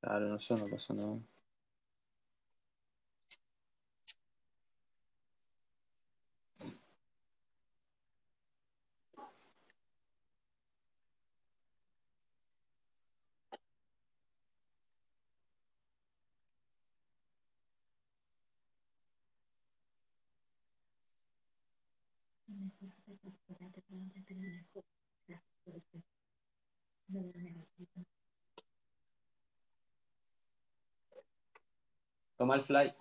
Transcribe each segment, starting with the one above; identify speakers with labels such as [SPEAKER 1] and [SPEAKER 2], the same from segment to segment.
[SPEAKER 1] Claro, no sé, no pasa nada. Toma el fly.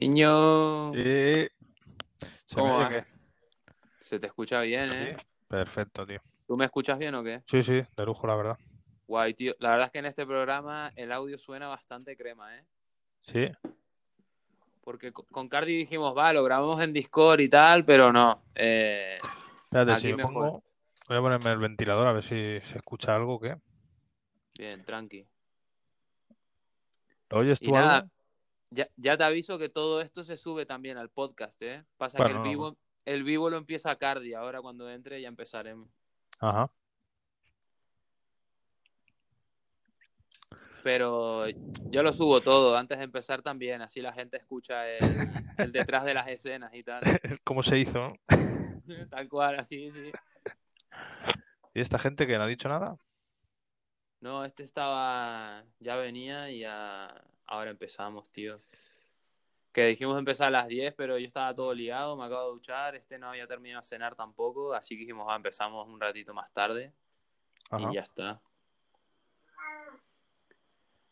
[SPEAKER 1] Niño,
[SPEAKER 2] Y... ¿Se me
[SPEAKER 1] ¿Cómo va? se te escucha bien, ¿eh?
[SPEAKER 2] Sí. Perfecto, tío.
[SPEAKER 1] ¿Tú me escuchas bien o qué?
[SPEAKER 2] Sí, sí, de lujo, la verdad.
[SPEAKER 1] Guay, tío. La verdad es que en este programa el audio suena bastante crema, ¿eh?
[SPEAKER 2] Sí.
[SPEAKER 1] Porque co- con Cardi dijimos, va, lo grabamos en Discord y tal, pero no. Eh,
[SPEAKER 2] Espérate,
[SPEAKER 1] Aquí
[SPEAKER 2] si
[SPEAKER 1] mejor.
[SPEAKER 2] pongo... Voy a ponerme el ventilador a ver si se escucha algo, ¿qué?
[SPEAKER 1] bien, tranqui.
[SPEAKER 2] ¿Lo oyes
[SPEAKER 1] Y
[SPEAKER 2] tú
[SPEAKER 1] nada,
[SPEAKER 2] algo?
[SPEAKER 1] ya, ya te aviso que todo esto se sube también al podcast, ¿eh? Pasa
[SPEAKER 2] Bueno,
[SPEAKER 1] que el vivo, el vivo lo empieza Cardi. Ahora cuando entre ya empezaremos.
[SPEAKER 2] Ajá.
[SPEAKER 1] Pero yo lo subo todo antes de empezar también, así la gente escucha el, el detrás de las escenas y tal.
[SPEAKER 2] ¿Cómo se hizo?
[SPEAKER 1] Tal cual, así, sí.
[SPEAKER 2] ¿Y esta gente que no ha dicho nada?
[SPEAKER 1] No, este estaba, ya venía y ya, ahora empezamos, tío. Que dijimos empezar a las 10, pero yo estaba todo liado, me acabo de duchar, este no había terminado de cenar tampoco, así que dijimos, ah, empezamos un ratito más tarde
[SPEAKER 2] Ajá.
[SPEAKER 1] y ya está.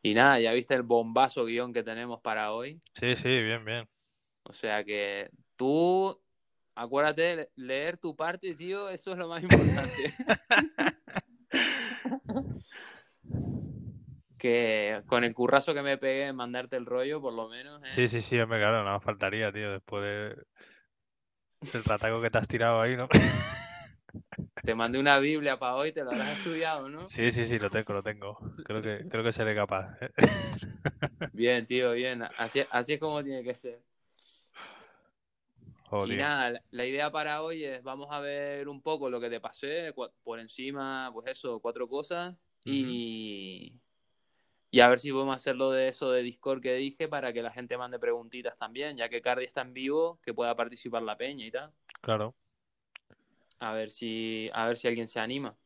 [SPEAKER 1] Y nada, ya viste el bombazo guion que tenemos para hoy.
[SPEAKER 2] Sí, sí, bien, bien.
[SPEAKER 1] O sea que tú, acuérdate de le- leer tu parte, tío, eso es lo más importante. que con el currazo que me pegué en mandarte el rollo, por lo menos. ¿eh?
[SPEAKER 2] Sí, sí, sí, me claro, nada más faltaría, tío, después de... del rataco que te has tirado ahí, ¿no?
[SPEAKER 1] Te mandé una Biblia para hoy, te lo habrás estudiado, ¿no?
[SPEAKER 2] Sí, sí, sí, lo tengo, lo tengo. Creo que, creo que seré capaz. ¿eh?
[SPEAKER 1] Bien, tío, bien. Así, así es como tiene que ser.
[SPEAKER 2] Oh,
[SPEAKER 1] y nada, la- la idea para hoy es, vamos a ver un poco lo que te pasé, por encima, pues eso, cuatro cosas. Y, y a ver si podemos hacerlo de eso de Discord que dije para que la gente mande preguntitas también, ya que Cardi está en vivo, que pueda participar la peña y tal.
[SPEAKER 2] Claro.
[SPEAKER 1] A ver si, a ver si alguien se anima.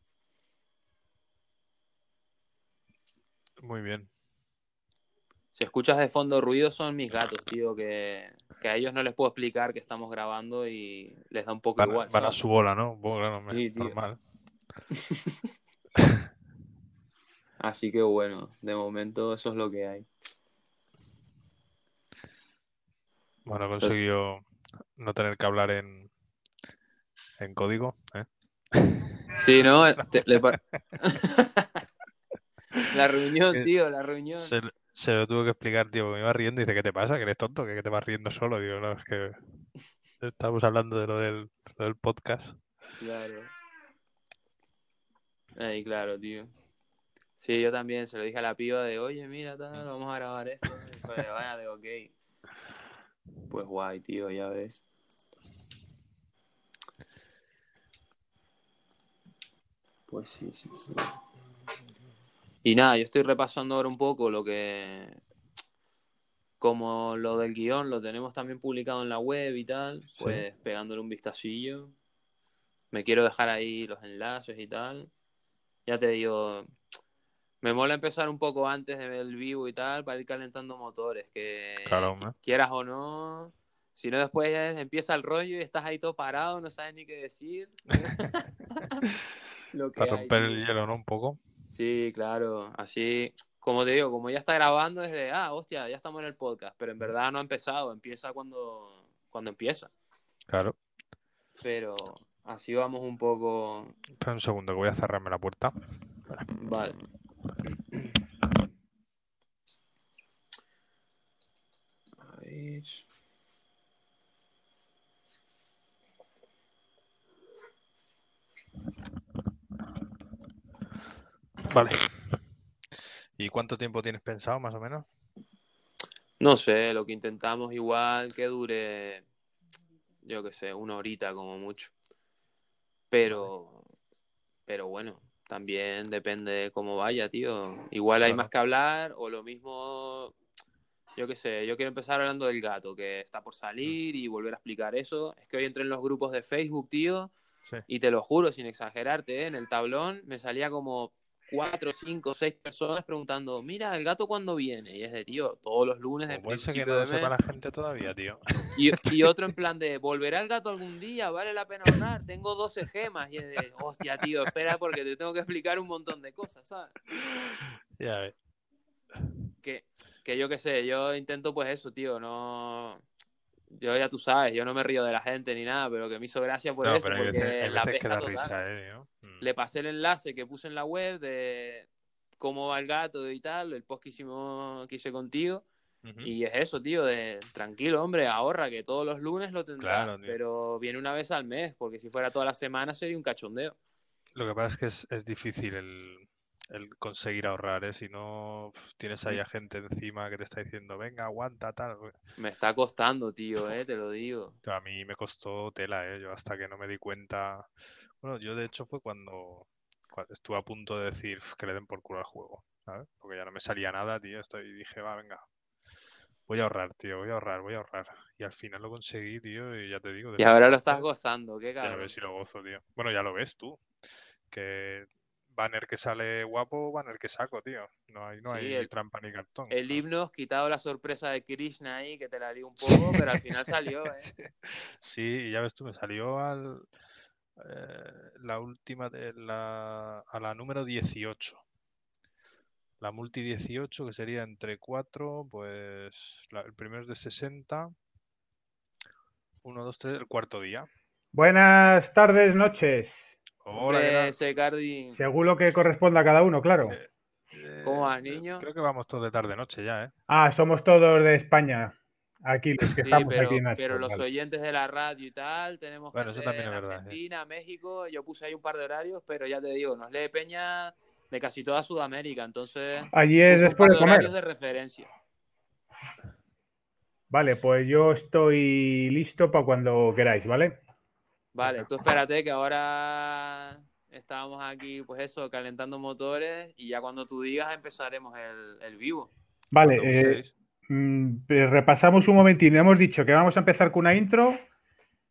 [SPEAKER 2] Muy bien.
[SPEAKER 1] Si escuchas de fondo ruido son mis gatos, tío, que, que a ellos no les puedo explicar que estamos grabando y les da un poco
[SPEAKER 2] Van,
[SPEAKER 1] igual.
[SPEAKER 2] van a su bola, ¿no? Bueno, claro,
[SPEAKER 1] Sí,
[SPEAKER 2] normal.
[SPEAKER 1] Así que bueno, de momento eso es lo que hay.
[SPEAKER 2] Bueno, he conseguido no tener que hablar en, en código, ¿eh?
[SPEAKER 1] Sí, ¿no? La reunión,
[SPEAKER 2] Que-
[SPEAKER 1] tío, la reunión.
[SPEAKER 2] Se, se lo tuve que explicar, tío, porque me iba riendo y dice, ¿qué te pasa? ¿Que eres tonto? ¿Que, que te vas riendo solo? Digo, no, es que estamos hablando de lo del, lo del podcast.
[SPEAKER 1] Claro. Ay, claro, tío. Sí, yo también se lo dije a la piba de, oye, mira, tal, vamos a grabar esto. Fue, vaya, de ok. Pues guay, tío, ya ves. Pues sí, sí, sí. Y nada, yo estoy repasando ahora un poco lo que... Como lo del guion lo tenemos también publicado en la web y tal,
[SPEAKER 2] Sí.
[SPEAKER 1] pues pegándole un vistacillo. Me quiero dejar ahí los enlaces y tal. Ya te digo, me mola empezar un poco antes de ver el vivo y tal para ir calentando motores, que
[SPEAKER 2] Claro, hombre.
[SPEAKER 1] quieras o no. Si no, después ya empieza el rollo y estás ahí todo parado, no sabes ni qué decir. Lo que
[SPEAKER 2] Para
[SPEAKER 1] hay,
[SPEAKER 2] romper el
[SPEAKER 1] tío.
[SPEAKER 2] hielo, ¿no? Un poco.
[SPEAKER 1] Sí, claro. Así, como te digo, como ya está grabando, es de, ah, hostia, ya estamos en el podcast. Pero en verdad no ha empezado, empieza cuando, cuando empieza.
[SPEAKER 2] Claro.
[SPEAKER 1] Pero así vamos un poco.
[SPEAKER 2] Espera un segundo, que voy a cerrarme la puerta.
[SPEAKER 1] Vale. A ver.
[SPEAKER 2] Vale. ¿Y cuánto tiempo tienes pensado, más o menos?
[SPEAKER 1] No sé, lo que intentamos igual que dure, yo qué sé, una horita como mucho. Pero, pero bueno, también depende de cómo vaya, tío. Igual hay más que hablar o lo mismo, yo qué sé, yo quiero empezar hablando del gato que está por salir y volver a explicar eso. Es que hoy entré en los grupos de Facebook, tío,
[SPEAKER 2] Sí.
[SPEAKER 1] y te lo juro, sin exagerarte, ¿eh? en el tablón me salía como cuatro, cinco, seis personas preguntando, mira, el gato cuándo viene. Y es de, tío, todos los lunes de
[SPEAKER 2] ser que
[SPEAKER 1] principio
[SPEAKER 2] no
[SPEAKER 1] de mes.
[SPEAKER 2] sepa la gente todavía, tío.
[SPEAKER 1] Y, y otro en plan de, ¿volverá el gato algún día? ¿Vale la pena ahorrar? Tengo 12 gemas. Y es de, hostia, tío, espera porque te tengo que explicar un montón de cosas, ¿sabes?
[SPEAKER 2] Ya ves.
[SPEAKER 1] Que, que yo qué sé, yo intento pues eso, tío, no... Yo ya tú sabes, yo no me río de la gente ni nada, pero que me hizo gracia por
[SPEAKER 2] No,
[SPEAKER 1] eso, porque
[SPEAKER 2] veces,
[SPEAKER 1] la
[SPEAKER 2] veces que
[SPEAKER 1] pesca
[SPEAKER 2] da
[SPEAKER 1] total.
[SPEAKER 2] risa, eh. Mm.
[SPEAKER 1] Le pasé el enlace que puse en la web de cómo va el gato y tal, el post que hicimos, que hice contigo. Y es eso, tío, de tranquilo, hombre, ahorra, que todos los lunes lo tendrás,
[SPEAKER 2] Claro,
[SPEAKER 1] pero viene una vez al mes, porque si fuera toda la semana sería un cachondeo.
[SPEAKER 2] Lo que pasa es que es, es difícil el, el conseguir ahorrar, ¿eh? Si no tienes ahí a gente encima que te está diciendo, venga, aguanta, tal.
[SPEAKER 1] Me está costando, tío, eh, te lo digo.
[SPEAKER 2] A mí me costó tela, ¿eh? Yo hasta que no me di cuenta. Bueno, yo de hecho fue cuando, cua- estuve a punto de decir "Uf, que le den por culo al juego, ¿sabes? Porque ya no me salía nada, tío. esto- Y dije, va, venga. Voy a ahorrar, tío, voy a ahorrar, voy a ahorrar. Y al final lo conseguí, tío, y ya te digo.
[SPEAKER 1] Y ahora lo estás gozando, qué
[SPEAKER 2] Ya
[SPEAKER 1] cabrón.
[SPEAKER 2] ves si lo gozo, tío. Bueno, ya lo ves tú. Que banner que sale guapo, banner que saco, tío. No hay, no
[SPEAKER 1] Sí,
[SPEAKER 2] hay
[SPEAKER 1] el-
[SPEAKER 2] trampa ni cartón.
[SPEAKER 1] El
[SPEAKER 2] ¿no?
[SPEAKER 1] himno, quitado la sorpresa de Krishna ahí, que te la lío un poco, pero al final salió, eh.
[SPEAKER 2] Sí, Sí, y ya ves tú, me salió al, eh, la última de la, a la número 18. La multi 18, que sería entre 4, pues la- el primero es de 60. 1, 2, 3, el cuarto día.
[SPEAKER 3] Buenas tardes, noches. Según lo que corresponda a cada uno, claro.
[SPEAKER 2] Sí.
[SPEAKER 1] ¿Cómo vas,
[SPEAKER 2] Eh,
[SPEAKER 1] niño?
[SPEAKER 2] Creo que vamos todos de tarde-noche ya, ¿eh?
[SPEAKER 3] Ah, somos todos de España. Aquí los que
[SPEAKER 1] Sí,
[SPEAKER 3] estamos
[SPEAKER 1] pero,
[SPEAKER 3] aquí en
[SPEAKER 1] pero los
[SPEAKER 3] vale.
[SPEAKER 1] oyentes de la radio y tal, tenemos
[SPEAKER 2] Bueno, eso
[SPEAKER 1] gente
[SPEAKER 2] también
[SPEAKER 1] en
[SPEAKER 2] es verdad, sí.
[SPEAKER 1] Argentina, México, yo puse ahí un par de horarios, pero ya te digo, nos lee Peña de casi toda Sudamérica, entonces
[SPEAKER 3] Allí es después
[SPEAKER 1] par
[SPEAKER 3] de comer.
[SPEAKER 1] horarios de referencia.
[SPEAKER 3] Vale, pues yo estoy listo para cuando queráis, ¿vale?
[SPEAKER 1] Vale, tú espérate que ahora estábamos aquí, pues eso, calentando motores y ya cuando tú digas empezaremos el, el vivo.
[SPEAKER 3] Vale, eh, mm, eh, repasamos un momentín. Hemos dicho que vamos a empezar con una intro.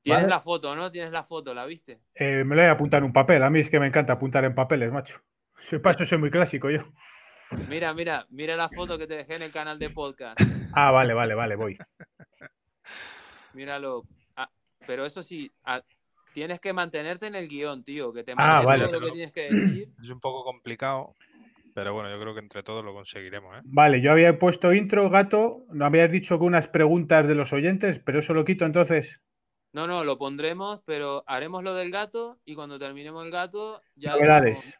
[SPEAKER 1] Tienes
[SPEAKER 3] Vale.
[SPEAKER 1] la foto, ¿no? Tienes la foto, ¿la viste?
[SPEAKER 3] Eh, me lo voy a apuntar en un papel. A mí es que me encanta apuntar en papeles, macho. Soy paso, soy muy clásico yo.
[SPEAKER 1] Mira, mira, mira la foto que te dejé en el canal de podcast.
[SPEAKER 3] Ah, vale, vale, vale, voy.
[SPEAKER 1] Míralo. Ah, pero eso sí, tienes que mantenerte en el guion, tío, que te
[SPEAKER 3] Ah, vale.
[SPEAKER 1] todo lo que tienes que decir.
[SPEAKER 2] Es un poco complicado, pero bueno, yo creo que entre todos lo conseguiremos, ¿eh?
[SPEAKER 3] Vale, yo había puesto intro, gato. No habías dicho que unas preguntas de los oyentes, pero eso lo quito entonces.
[SPEAKER 1] No, no, lo pondremos, pero haremos lo del gato y cuando terminemos el gato ya
[SPEAKER 3] Novedades.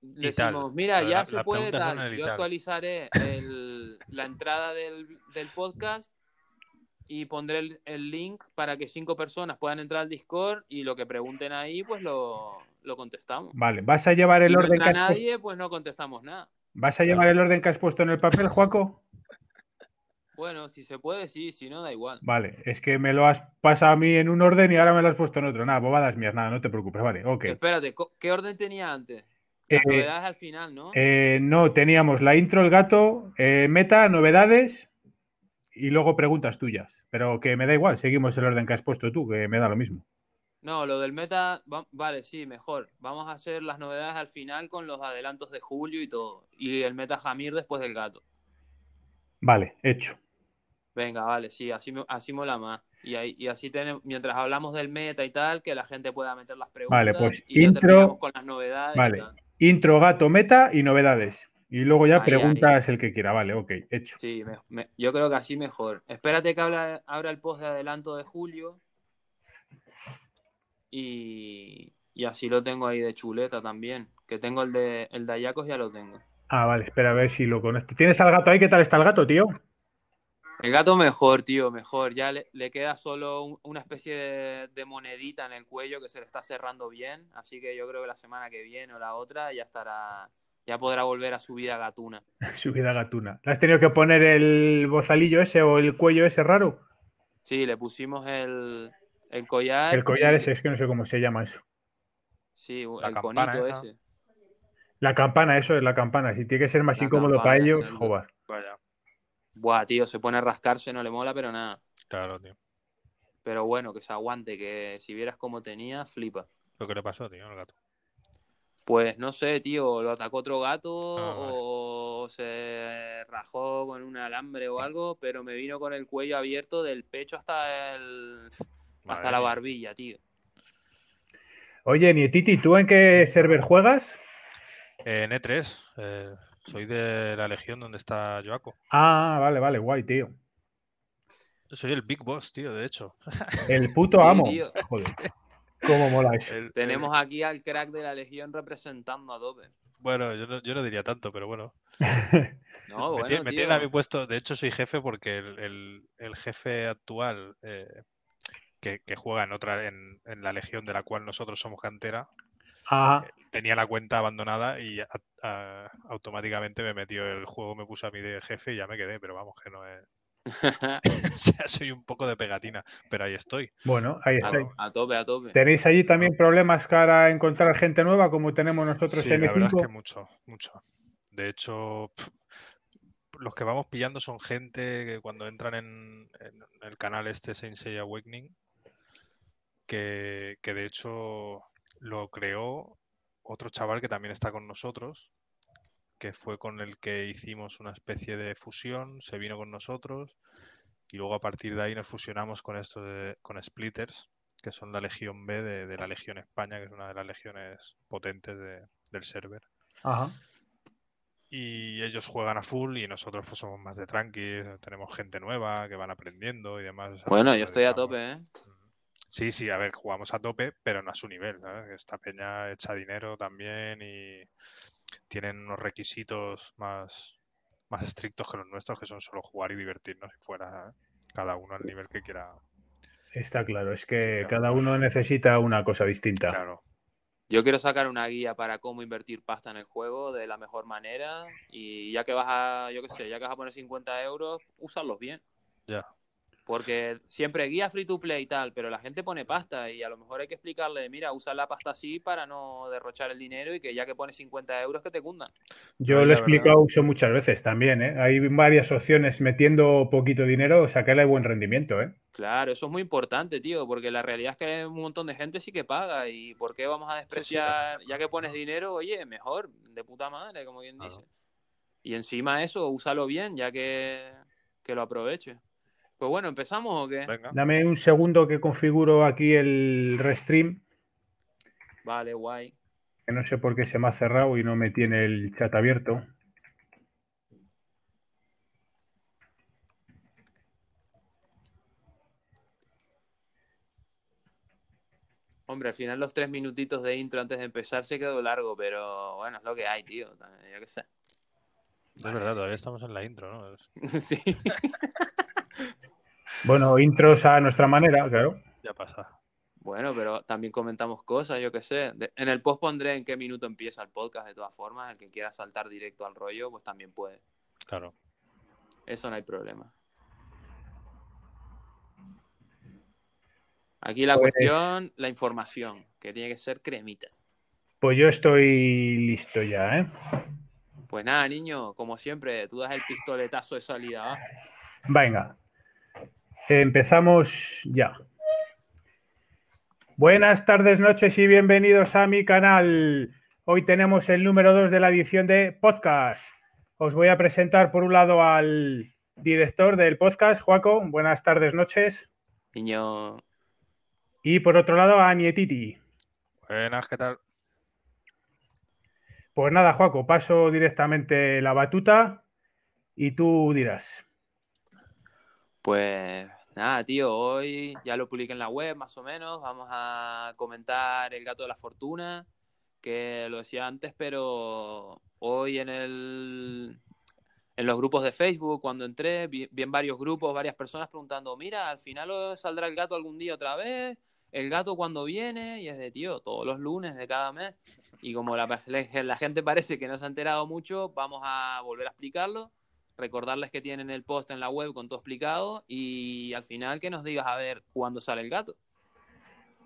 [SPEAKER 1] decimos, mira, ya
[SPEAKER 2] la-
[SPEAKER 1] se puede tal. Yo actualizaré el- la entrada del, del podcast y pondré el, el link para que cinco personas puedan entrar al Discord y lo que pregunten ahí, pues lo, lo contestamos.
[SPEAKER 3] Vale, ¿vas a llevar el
[SPEAKER 1] Si no
[SPEAKER 3] orden que has, pu-
[SPEAKER 1] nadie, pues no contestamos nada.
[SPEAKER 3] ¿vas a llevar el orden que has puesto en el papel, Juaco?
[SPEAKER 1] Bueno, si se puede, sí, si no, da igual.
[SPEAKER 3] Vale, es que me lo has pasado a mí en un orden y ahora me lo has puesto en otro. Nada, bobadas mías, nada, no te preocupes, vale, ok.
[SPEAKER 1] Espérate, ¿qué orden tenía antes? Las
[SPEAKER 3] Eh,
[SPEAKER 1] novedades al final, ¿no?
[SPEAKER 3] Eh, no, teníamos la intro, el gato, eh, meta, novedades y luego preguntas tuyas. Pero que me da igual, seguimos el orden que has puesto tú, que me da lo mismo.
[SPEAKER 1] No, lo del meta, va- vale, sí, mejor. Vamos a hacer las novedades al final con los adelantos de julio y todo. Y el meta Jamir después del gato.
[SPEAKER 3] Vale, hecho.
[SPEAKER 1] Venga, vale, sí, así, así mola más. Y, ahí, y así tenemos, mientras hablamos del meta y tal, que la gente pueda meter las preguntas.
[SPEAKER 3] Vale, pues
[SPEAKER 1] y
[SPEAKER 3] intro-
[SPEAKER 1] con las novedades.
[SPEAKER 3] Vale. intro, gato, meta y novedades. Y luego ya
[SPEAKER 1] Ahí,
[SPEAKER 3] preguntas el que quiera. Vale, ok, hecho.
[SPEAKER 1] Sí, me- me- yo creo que así mejor. Espérate que abra, abra el post de adelanto de julio. Y, y así lo tengo ahí de chuleta también. Que tengo el de, el de Ayacos, ya lo tengo.
[SPEAKER 3] Ah, vale, espera a ver si lo conecto. ¿Tienes al gato ahí? ¿Qué tal está el gato, tío?
[SPEAKER 1] El gato mejor, tío, mejor. Ya le, le queda solo un- una especie de, de monedita en el cuello que se le está cerrando bien. Así que yo creo que la semana que viene o la otra ya estará, ya podrá volver a su vida gatuna.
[SPEAKER 3] Su vida gatuna. ¿Le has tenido que poner el bozalillo ese o el cuello ese raro?
[SPEAKER 1] Sí, le pusimos el, el collar.
[SPEAKER 3] El collar
[SPEAKER 1] y-
[SPEAKER 3] ese, es que no sé cómo se llama eso.
[SPEAKER 1] Sí,
[SPEAKER 2] La
[SPEAKER 1] el
[SPEAKER 2] campana
[SPEAKER 1] conito
[SPEAKER 2] esa.
[SPEAKER 1] ese.
[SPEAKER 3] La campana, eso es la campana. Si tiene que ser más
[SPEAKER 1] La
[SPEAKER 3] incómodo
[SPEAKER 1] campana,
[SPEAKER 3] para ellos, joder.
[SPEAKER 2] Vaya,
[SPEAKER 1] Buah, tío, se pone a rascarse, no le mola, pero nada.
[SPEAKER 2] claro, tío.
[SPEAKER 1] Pero bueno, que se aguante, que si vieras cómo tenía, flipa.
[SPEAKER 2] Lo que le pasó, tío, al gato.
[SPEAKER 1] Pues no sé, tío, lo atacó otro gato
[SPEAKER 2] Ah, vale.
[SPEAKER 1] o se rajó con un alambre o algo, pero me vino con el cuello abierto del pecho hasta el hasta la barbilla, tío.
[SPEAKER 3] Oye, Nietiti, ¿tú en qué server juegas?
[SPEAKER 2] En E3, eh, soy de la legión donde está Joaco.
[SPEAKER 3] Ah, vale, vale, guay, tío.
[SPEAKER 2] Yo soy el Big Boss, tío, de hecho.
[SPEAKER 3] El puto amo. Joder. Cómo mola eso.
[SPEAKER 2] El-
[SPEAKER 1] Tenemos
[SPEAKER 2] el-
[SPEAKER 1] aquí al crack de la legión representando a Dope.
[SPEAKER 2] Bueno, yo no, yo no diría tanto, pero bueno.
[SPEAKER 1] No,
[SPEAKER 2] me,
[SPEAKER 1] bueno,
[SPEAKER 2] me
[SPEAKER 1] tío.
[SPEAKER 2] tienen a mi puesto. De hecho, soy jefe porque el, el- el jefe actual eh, que, que juega en otra en, en la legión de la cual nosotros somos cantera
[SPEAKER 3] Ajá.
[SPEAKER 2] tenía la cuenta abandonada y a- a- automáticamente me metió el juego, me puso a mí de jefe y ya me quedé, pero vamos, que no es. o sea, soy un poco de pegatina, pero ahí estoy.
[SPEAKER 3] Bueno, ahí
[SPEAKER 1] a,
[SPEAKER 3] estáis.
[SPEAKER 1] a tope, a tope.
[SPEAKER 3] ¿Tenéis allí también problemas para encontrar gente nueva como tenemos nosotros
[SPEAKER 2] Sí,
[SPEAKER 3] en
[SPEAKER 2] la verdad es que
[SPEAKER 3] M5?
[SPEAKER 2] mucho, mucho. De hecho, los que vamos pillando son gente que cuando entran en, en el canal este Sensei Awakening, que, que de hecho lo creó otro chaval que también está con nosotros, que fue con el que hicimos una especie de fusión, se vino con nosotros y luego a partir de ahí nos fusionamos con esto de, con Splitters, que son la Legión B de, de la Legión España, que es una de las legiones potentes de- del server
[SPEAKER 3] Ajá.
[SPEAKER 2] y ellos juegan a full y nosotros pues somos más de tranqui, tenemos gente nueva que van aprendiendo y demás. o sea,
[SPEAKER 1] Bueno,
[SPEAKER 2] nos
[SPEAKER 1] yo estoy a tope, ¿eh?
[SPEAKER 2] Sí, sí, a ver, jugamos a tope, pero no a su nivel, ¿sabes? Esta peña echa dinero también y tienen unos requisitos más, más estrictos que los nuestros, que son solo jugar y divertirnos y fuera ¿eh? cada uno al nivel que quiera.
[SPEAKER 3] Está claro, es que
[SPEAKER 2] Claro.
[SPEAKER 3] cada uno necesita una cosa distinta.
[SPEAKER 2] Claro,
[SPEAKER 1] Yo quiero sacar una guía para cómo invertir pasta en el juego de la mejor manera y ya que vas a, yo qué sé, ya que vas a poner 50 euros, úsalos bien.
[SPEAKER 2] ya.
[SPEAKER 1] Porque siempre guía free to play y tal, pero la gente pone pasta y a lo mejor hay que explicarle, mira, usa la pasta así para no derrochar el dinero y que ya que pones 50 euros que te cundan.
[SPEAKER 3] Yo lo he explicado eso muchas veces también, ¿eh? Hay varias opciones metiendo poquito dinero, sacarle buen rendimiento, ¿eh?
[SPEAKER 1] Claro, eso es muy importante, tío, porque la realidad es que un montón de gente sí que paga y ¿por qué vamos a despreciar? Ya que pones dinero, oye, mejor, de puta madre, como quien
[SPEAKER 2] Claro.
[SPEAKER 1] dice. Y encima eso, úsalo bien, ya que, que lo aproveche. Pues bueno, ¿empezamos o qué?
[SPEAKER 2] Venga.
[SPEAKER 3] Dame un segundo que configuro aquí el restream,
[SPEAKER 1] Vale, guay.
[SPEAKER 3] que no sé por qué se me ha cerrado y no me tiene el chat abierto.
[SPEAKER 1] Hombre, al final los tres minutitos de intro antes de empezar se quedó largo, pero bueno, es lo que hay, tío. Yo qué sé.
[SPEAKER 2] Es verdad, todavía estamos en la intro, ¿no? Es-
[SPEAKER 1] sí.
[SPEAKER 3] Bueno, intros a nuestra manera, claro.
[SPEAKER 2] ya pasa.
[SPEAKER 1] Bueno, pero también comentamos cosas, yo qué sé. De- en el post pondré en qué minuto empieza el podcast, de todas formas. El que quiera saltar directo al rollo, pues también puede.
[SPEAKER 2] Claro.
[SPEAKER 1] Eso no hay problema. Aquí la
[SPEAKER 3] Pues-
[SPEAKER 1] cuestión, la información, que tiene que ser cremita.
[SPEAKER 3] Pues yo estoy listo ya, ¿eh?
[SPEAKER 1] Pues nada, niño, como siempre, tú das el pistoletazo de salida. ¿va?
[SPEAKER 3] Venga. Empezamos ya. Buenas tardes, noches y bienvenidos a mi canal. Hoy tenemos el número 2 de la edición de podcast. Os voy a presentar por un lado al director del podcast, Joaco. Buenas tardes, noches.
[SPEAKER 1] Niño,
[SPEAKER 3] Y por otro lado a Nietiti.
[SPEAKER 2] Buenas, ¿qué tal?
[SPEAKER 3] Pues nada, Juaco, paso directamente la batuta y tú dirás.
[SPEAKER 1] Pues nada, tío, hoy ya lo publiqué en la web más o menos. Vamos a comentar el gato de la fortuna, que lo decía antes, pero hoy en el en los grupos de Facebook, cuando entré, vi, vi en varios grupos, varias personas preguntando, mira, al final saldrá el gato algún día otra vez, el gato cuando viene, y es de, tío, todos los lunes de cada mes. Y como la, la gente parece que no se ha enterado mucho, vamos a volver a explicarlo recordarles que tienen el post en la web con todo explicado y al final que nos digas a ver cuándo sale el gato.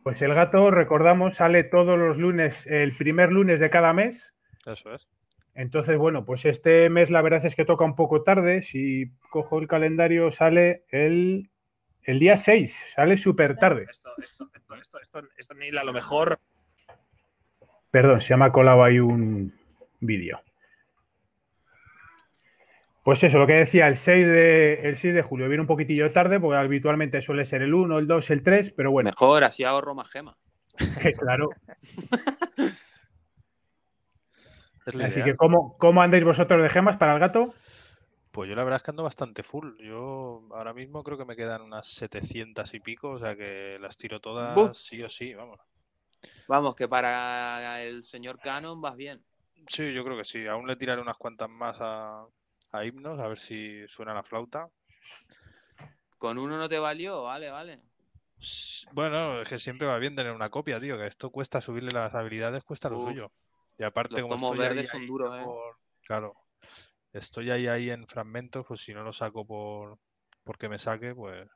[SPEAKER 3] Pues el gato, recordamos, sale todos los lunes, el primer lunes de cada mes.
[SPEAKER 2] Eso es.
[SPEAKER 3] Entonces, bueno, pues este mes la verdad es que toca un poco tarde. Si cojo el calendario, sale el, el día 6, sale súper tarde.
[SPEAKER 4] Esto, esto, esto, esto, esto, Neil, a lo mejor.
[SPEAKER 3] Perdón, se me ha colado ahí un vídeo. Pues eso, lo que decía, el 6, de, el 6 de julio viene un poquitillo tarde, porque habitualmente suele ser el 1, el 2, el 3, pero bueno.
[SPEAKER 1] Mejor, así ahorro más gema.
[SPEAKER 3] claro. Así
[SPEAKER 2] idea.
[SPEAKER 3] que, ¿cómo, ¿cómo andáis vosotros de gemas para el gato?
[SPEAKER 2] Pues yo la verdad es que ando bastante full. Yo ahora mismo creo que me quedan unas 700 y pico, o sea que las tiro todas
[SPEAKER 1] Buf.
[SPEAKER 2] sí o sí, vamos.
[SPEAKER 1] Vamos, que para el señor Canon vas bien.
[SPEAKER 2] Sí, yo creo que sí. Aún le tiraré unas cuantas más a, a himnos, a ver si suena la flauta.
[SPEAKER 1] Con uno no te valió, vale, vale.
[SPEAKER 2] Bueno, es que siempre va bien tener una copia, tío, que esto cuesta subirle las habilidades, cuesta lo suyo. Y aparte,
[SPEAKER 1] los
[SPEAKER 2] como
[SPEAKER 1] tomos
[SPEAKER 2] estoy ahí,
[SPEAKER 1] verdes son duros, ¿eh?
[SPEAKER 2] por- Claro, estoy ahí, ahí en fragmentos, pues si no lo saco por porque me saque, pues,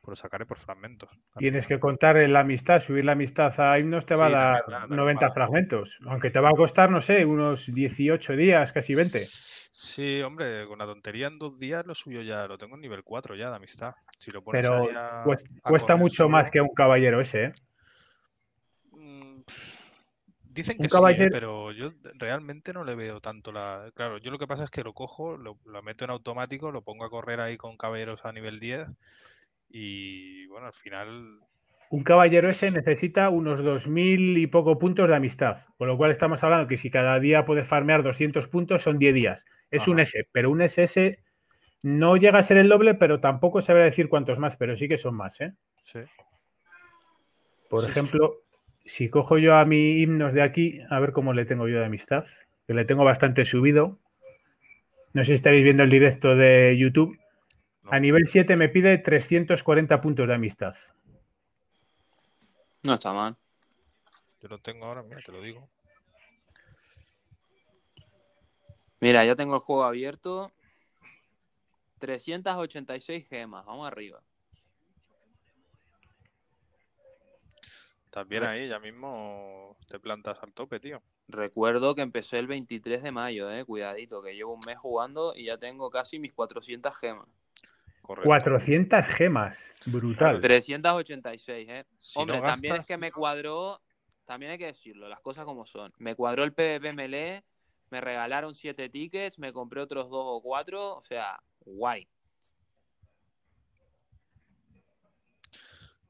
[SPEAKER 2] pues lo sacaré por fragmentos.
[SPEAKER 3] Tienes que contar en la amistad, subir la amistad a himnos te va
[SPEAKER 2] Sí,
[SPEAKER 3] a dar
[SPEAKER 2] claro, tal
[SPEAKER 3] 90
[SPEAKER 2] cual.
[SPEAKER 3] fragmentos, aunque te va a costar, no sé, unos 18 días, casi 20.
[SPEAKER 2] Sí, hombre, con la tontería en dos días lo suyo ya, lo tengo en nivel 4 ya de amistad. Si lo pones
[SPEAKER 3] Pero
[SPEAKER 2] ahí a-
[SPEAKER 3] cuest-
[SPEAKER 2] a
[SPEAKER 3] cuesta
[SPEAKER 2] correr
[SPEAKER 3] mucho más que un caballero ese, ¿eh?
[SPEAKER 2] Dicen
[SPEAKER 3] Un
[SPEAKER 2] que sí, ¿eh? pero yo realmente no le veo tanto la... Claro, yo lo que pasa es que lo cojo, lo, lo meto en automático, lo pongo a correr ahí con caballeros a nivel 10 y bueno, al final...
[SPEAKER 3] Un caballero ese necesita unos 2.000 y poco puntos de amistad, con lo cual estamos hablando que si cada día puedes farmear 200 puntos son 10 días. Es un. S, pero un SS no llega a ser el doble, pero tampoco se va a decir cuántos más, pero sí que son más, ¿eh?
[SPEAKER 2] Sí.
[SPEAKER 3] Por
[SPEAKER 2] Sí, sí.
[SPEAKER 3] Si cojo yo a mi himnos de aquí, a ver cómo le tengo yo de amistad, que le tengo bastante subido. No sé si estaréis viendo el directo de YouTube.
[SPEAKER 2] No.
[SPEAKER 3] A nivel 7 me pide 340 puntos de amistad.
[SPEAKER 1] No está mal.
[SPEAKER 2] Yo lo tengo ahora, mira, te lo digo.
[SPEAKER 1] Mira, ya tengo el juego abierto. 386 gemas, vamos arriba.
[SPEAKER 2] Estás bien ahí, ya mismo te plantas al tope, tío.
[SPEAKER 1] Recuerdo que empecé el 23 de mayo, eh. Cuidadito, que llevo un mes jugando y ya tengo casi mis 400 gemas.
[SPEAKER 2] Correcto.
[SPEAKER 3] 400 gemas. Brutal.
[SPEAKER 1] 386, eh.
[SPEAKER 2] Si
[SPEAKER 1] Hombre,
[SPEAKER 2] no
[SPEAKER 1] también es
[SPEAKER 2] gastas,
[SPEAKER 1] que me cuadró, también hay que decirlo, las cosas como son. Me cuadró el PvP Melee, me regalaron 7 tickets, me compré otros 2 o 4, o sea, guay.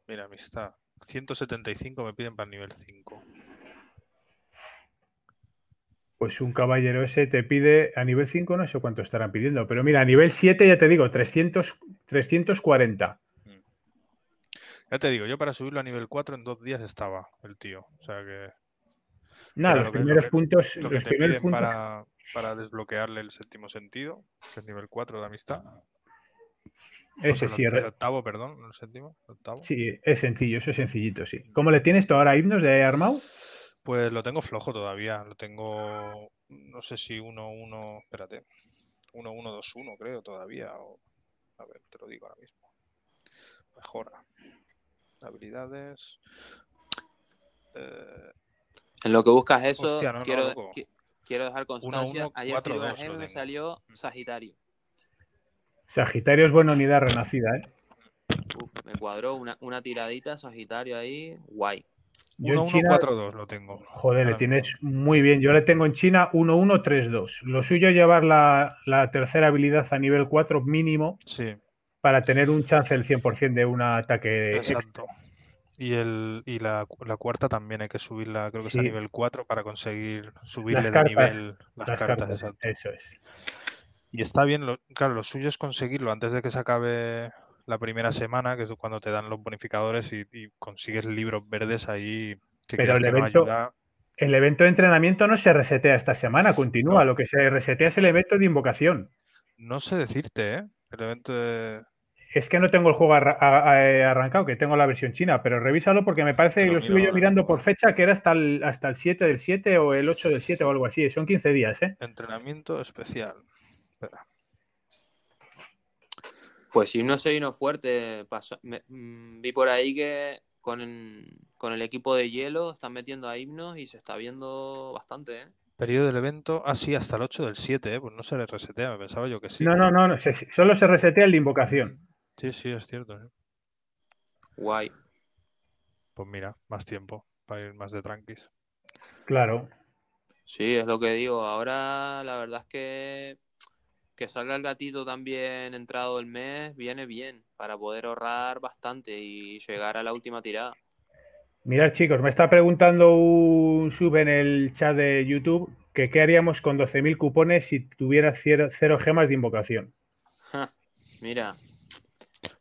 [SPEAKER 2] Mira, amistad. 175 me piden para el nivel 5.
[SPEAKER 3] Pues un caballero ese te pide a nivel 5, no sé cuánto estarán pidiendo, pero mira, a nivel 7 ya te digo, 300, 340.
[SPEAKER 2] Ya te digo, yo para subirlo a nivel 4 en dos días estaba el tío. O sea que
[SPEAKER 3] Nada, los
[SPEAKER 2] lo
[SPEAKER 3] primeros
[SPEAKER 2] que-
[SPEAKER 3] puntos,
[SPEAKER 2] lo que
[SPEAKER 3] los
[SPEAKER 2] te
[SPEAKER 3] primeros
[SPEAKER 2] piden
[SPEAKER 3] puntos.
[SPEAKER 2] para, para desbloquearle el séptimo sentido, que es nivel 4 de amistad.
[SPEAKER 3] Ese
[SPEAKER 2] O sea,
[SPEAKER 3] sí,
[SPEAKER 2] el octavo, perdón, no el séptimo, el octavo.
[SPEAKER 3] sí, es sencillo, eso es sencillito, sí. ¿Cómo le tienes tú ahora himnos de Armau?
[SPEAKER 2] Pues lo tengo flojo todavía. Lo tengo, no sé si 1-1, espérate, 1-1-2-1 creo todavía. o- a ver, te lo digo ahora mismo. Mejora. Habilidades. Eh,
[SPEAKER 1] En lo que buscas eso,
[SPEAKER 2] Hostia, no, no,
[SPEAKER 1] quiero, qui- quiero dejar constancia.
[SPEAKER 2] 1-1,
[SPEAKER 1] Ayer tiré una
[SPEAKER 2] 4-2
[SPEAKER 1] gema y
[SPEAKER 2] lo
[SPEAKER 1] me salió
[SPEAKER 2] Mm.
[SPEAKER 1] Sagitario.
[SPEAKER 3] Sagitario es buena unidad renacida, ¿eh?
[SPEAKER 1] Uf, me cuadró una, una tiradita Sagitario ahí, guay.
[SPEAKER 3] Yo en China,
[SPEAKER 2] 1-1-4-2 lo tengo.
[SPEAKER 3] joder, le tienes muy bien. Yo le tengo en China 1-1-3-2. Lo suyo es llevar la, la tercera habilidad a nivel 4 mínimo
[SPEAKER 2] Sí,
[SPEAKER 3] para tener un chance del 100% de un ataque extra.
[SPEAKER 2] exacto. Y, el, y la, la cuarta también hay que subirla, creo que es a nivel 4 para conseguir subirle
[SPEAKER 3] cartas,
[SPEAKER 2] nivel las,
[SPEAKER 3] Las
[SPEAKER 2] cartas.
[SPEAKER 3] cartas, eso es.
[SPEAKER 2] Y está bien, lo- claro, lo suyo es conseguirlo antes de que se acabe la primera semana, que es cuando te dan los bonificadores y, y consigues libros verdes ahí que
[SPEAKER 3] Pero el evento-
[SPEAKER 2] ayuda.
[SPEAKER 3] El evento de entrenamiento no se resetea esta semana, continúa. Lo que se resetea es el evento de invocación.
[SPEAKER 2] No sé decirte, ¿eh? El evento de...
[SPEAKER 3] Es que no tengo el juego arra- eh, arrancado, que tengo la versión china, pero revísalo porque me parece que
[SPEAKER 2] lo
[SPEAKER 3] lo estuve yo mirando por fecha que era hasta el, hasta el 7 del 7 o el 8 del 7 o algo así. Son 15 días, ¿eh?
[SPEAKER 2] entrenamiento especial. Espera.
[SPEAKER 1] Pues si no se vino fuerte, pasó- me- mm, vi por ahí que con, con el equipo de hielo están metiendo a himnos y se está viendo bastante, ¿eh?
[SPEAKER 2] Periodo del evento, ah, sí, hasta el 8 del 7, ¿eh? Pues no se le resetea, me pensaba yo que sí.
[SPEAKER 3] No, no, no, no, se- solo se resetea el de invocación.
[SPEAKER 2] Sí, sí, es cierto. ¿eh?
[SPEAKER 1] Guay.
[SPEAKER 2] Pues mira, más tiempo para ir más de tranquis.
[SPEAKER 3] Claro.
[SPEAKER 1] Sí, es lo que digo. Ahora la verdad es que que salga el gatito también entrado el mes viene bien para poder ahorrar bastante y llegar a la última tirada.
[SPEAKER 3] Mirad, chicos, me está preguntando un sub en el chat de YouTube que qué haríamos con 12.000 cupones si tuviera cero, cero gemas de invocación.
[SPEAKER 1] Ja, mira,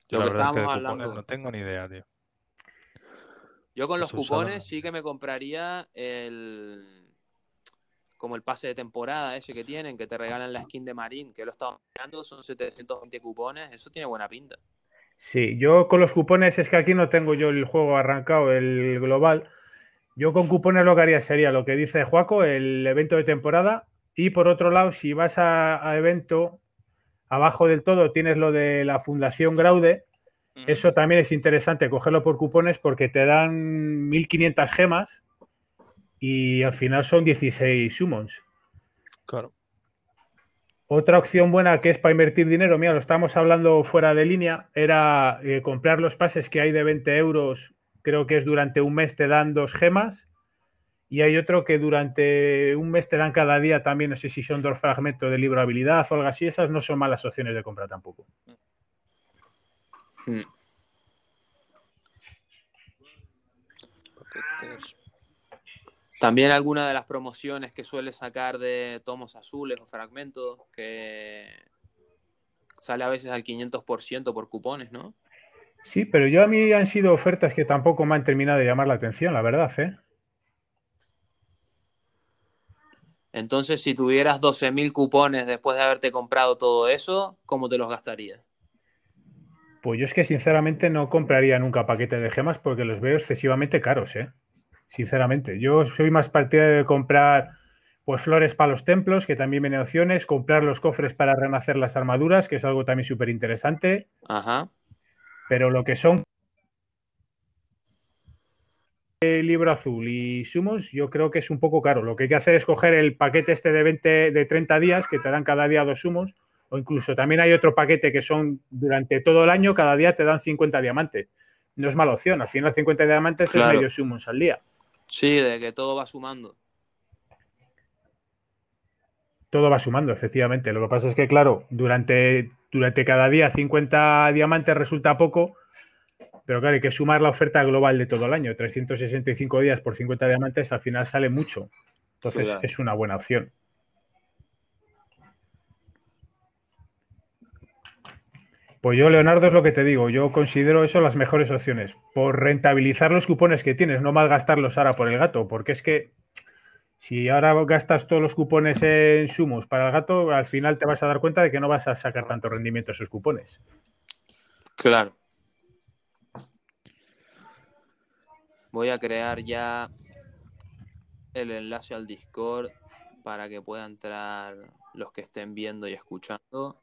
[SPEAKER 1] Lo
[SPEAKER 2] la
[SPEAKER 1] que
[SPEAKER 2] es
[SPEAKER 1] estábamos hablando.
[SPEAKER 2] no tengo ni idea, tío.
[SPEAKER 1] yo con los
[SPEAKER 2] Eso
[SPEAKER 1] cupones sí que me compraría el como el pase de temporada ese que tienen, que te regalan la skin de Marín, que lo estaba mirando, son 720 cupones, eso tiene buena pinta.
[SPEAKER 3] Sí, yo con los cupones es que aquí no tengo yo el juego arrancado, el global. Yo con cupones lo que haría sería lo que dice Juaco, el evento de temporada. Y por otro lado, si vas a, a evento, abajo del todo tienes lo de la Fundación Graude. Eso también es interesante cogerlo por cupones porque te dan 1500 gemas y al final son 16 summons.
[SPEAKER 2] Claro.
[SPEAKER 3] Otra opción buena que es para invertir dinero, mira, lo estábamos hablando fuera de línea, era eh, comprar los pases que hay de 20 euros, creo que es durante un mes te dan dos gemas, y hay otro que durante un mes te dan cada día también, no sé si son dos fragmentos de libro de habilidad o algo así, esas no son malas opciones de compra tampoco.
[SPEAKER 1] Hmm.
[SPEAKER 2] Paquetes.
[SPEAKER 1] También alguna de las promociones que suele sacar de tomos azules o fragmentos, que sale a veces al 500% por cupones, ¿no?
[SPEAKER 3] Sí, pero yo a mí han sido ofertas que tampoco me han terminado de llamar la atención, la verdad, ¿eh?
[SPEAKER 1] Entonces, si tuvieras 12.000 cupones después de haberte comprado todo eso, ¿cómo te los gastarías?
[SPEAKER 3] Pues yo es que sinceramente no compraría nunca paquetes de gemas porque los veo excesivamente caros, ¿eh? Sinceramente, yo soy más partidario de comprar pues flores para los templos, que también vienen opciones, comprar los cofres para renacer las armaduras, que es algo también súper interesante,
[SPEAKER 1] Ajá.
[SPEAKER 3] pero lo que son el libro azul y sumos, yo creo que es un poco caro. Lo que hay que hacer es coger el paquete este de 20, de 30 días, que te dan cada día dos sumos, o incluso también hay otro paquete que son durante todo el año, cada día te dan 50 diamantes. No es mala opción, al final 50 diamantes
[SPEAKER 1] Claro.
[SPEAKER 3] es medio sumos al día.
[SPEAKER 1] Sí, de que todo va sumando.
[SPEAKER 3] Todo va sumando, efectivamente. Lo que pasa es que, claro, durante, durante cada día 50 diamantes resulta poco, pero claro, hay que sumar la oferta global de todo el año. 365 días por 50 diamantes al final sale mucho. Entonces es una buena opción. Pues yo, Leonardo, es lo que te digo. Yo considero eso las mejores opciones. Por rentabilizar los cupones que tienes, no malgastarlos ahora por el gato, porque es que si ahora gastas todos los cupones en sumos para el gato, al final te vas a dar cuenta de que no vas a sacar tanto rendimiento esos cupones.
[SPEAKER 1] Claro. Voy a crear ya el enlace al Discord para que puedan entrar los que estén viendo y escuchando.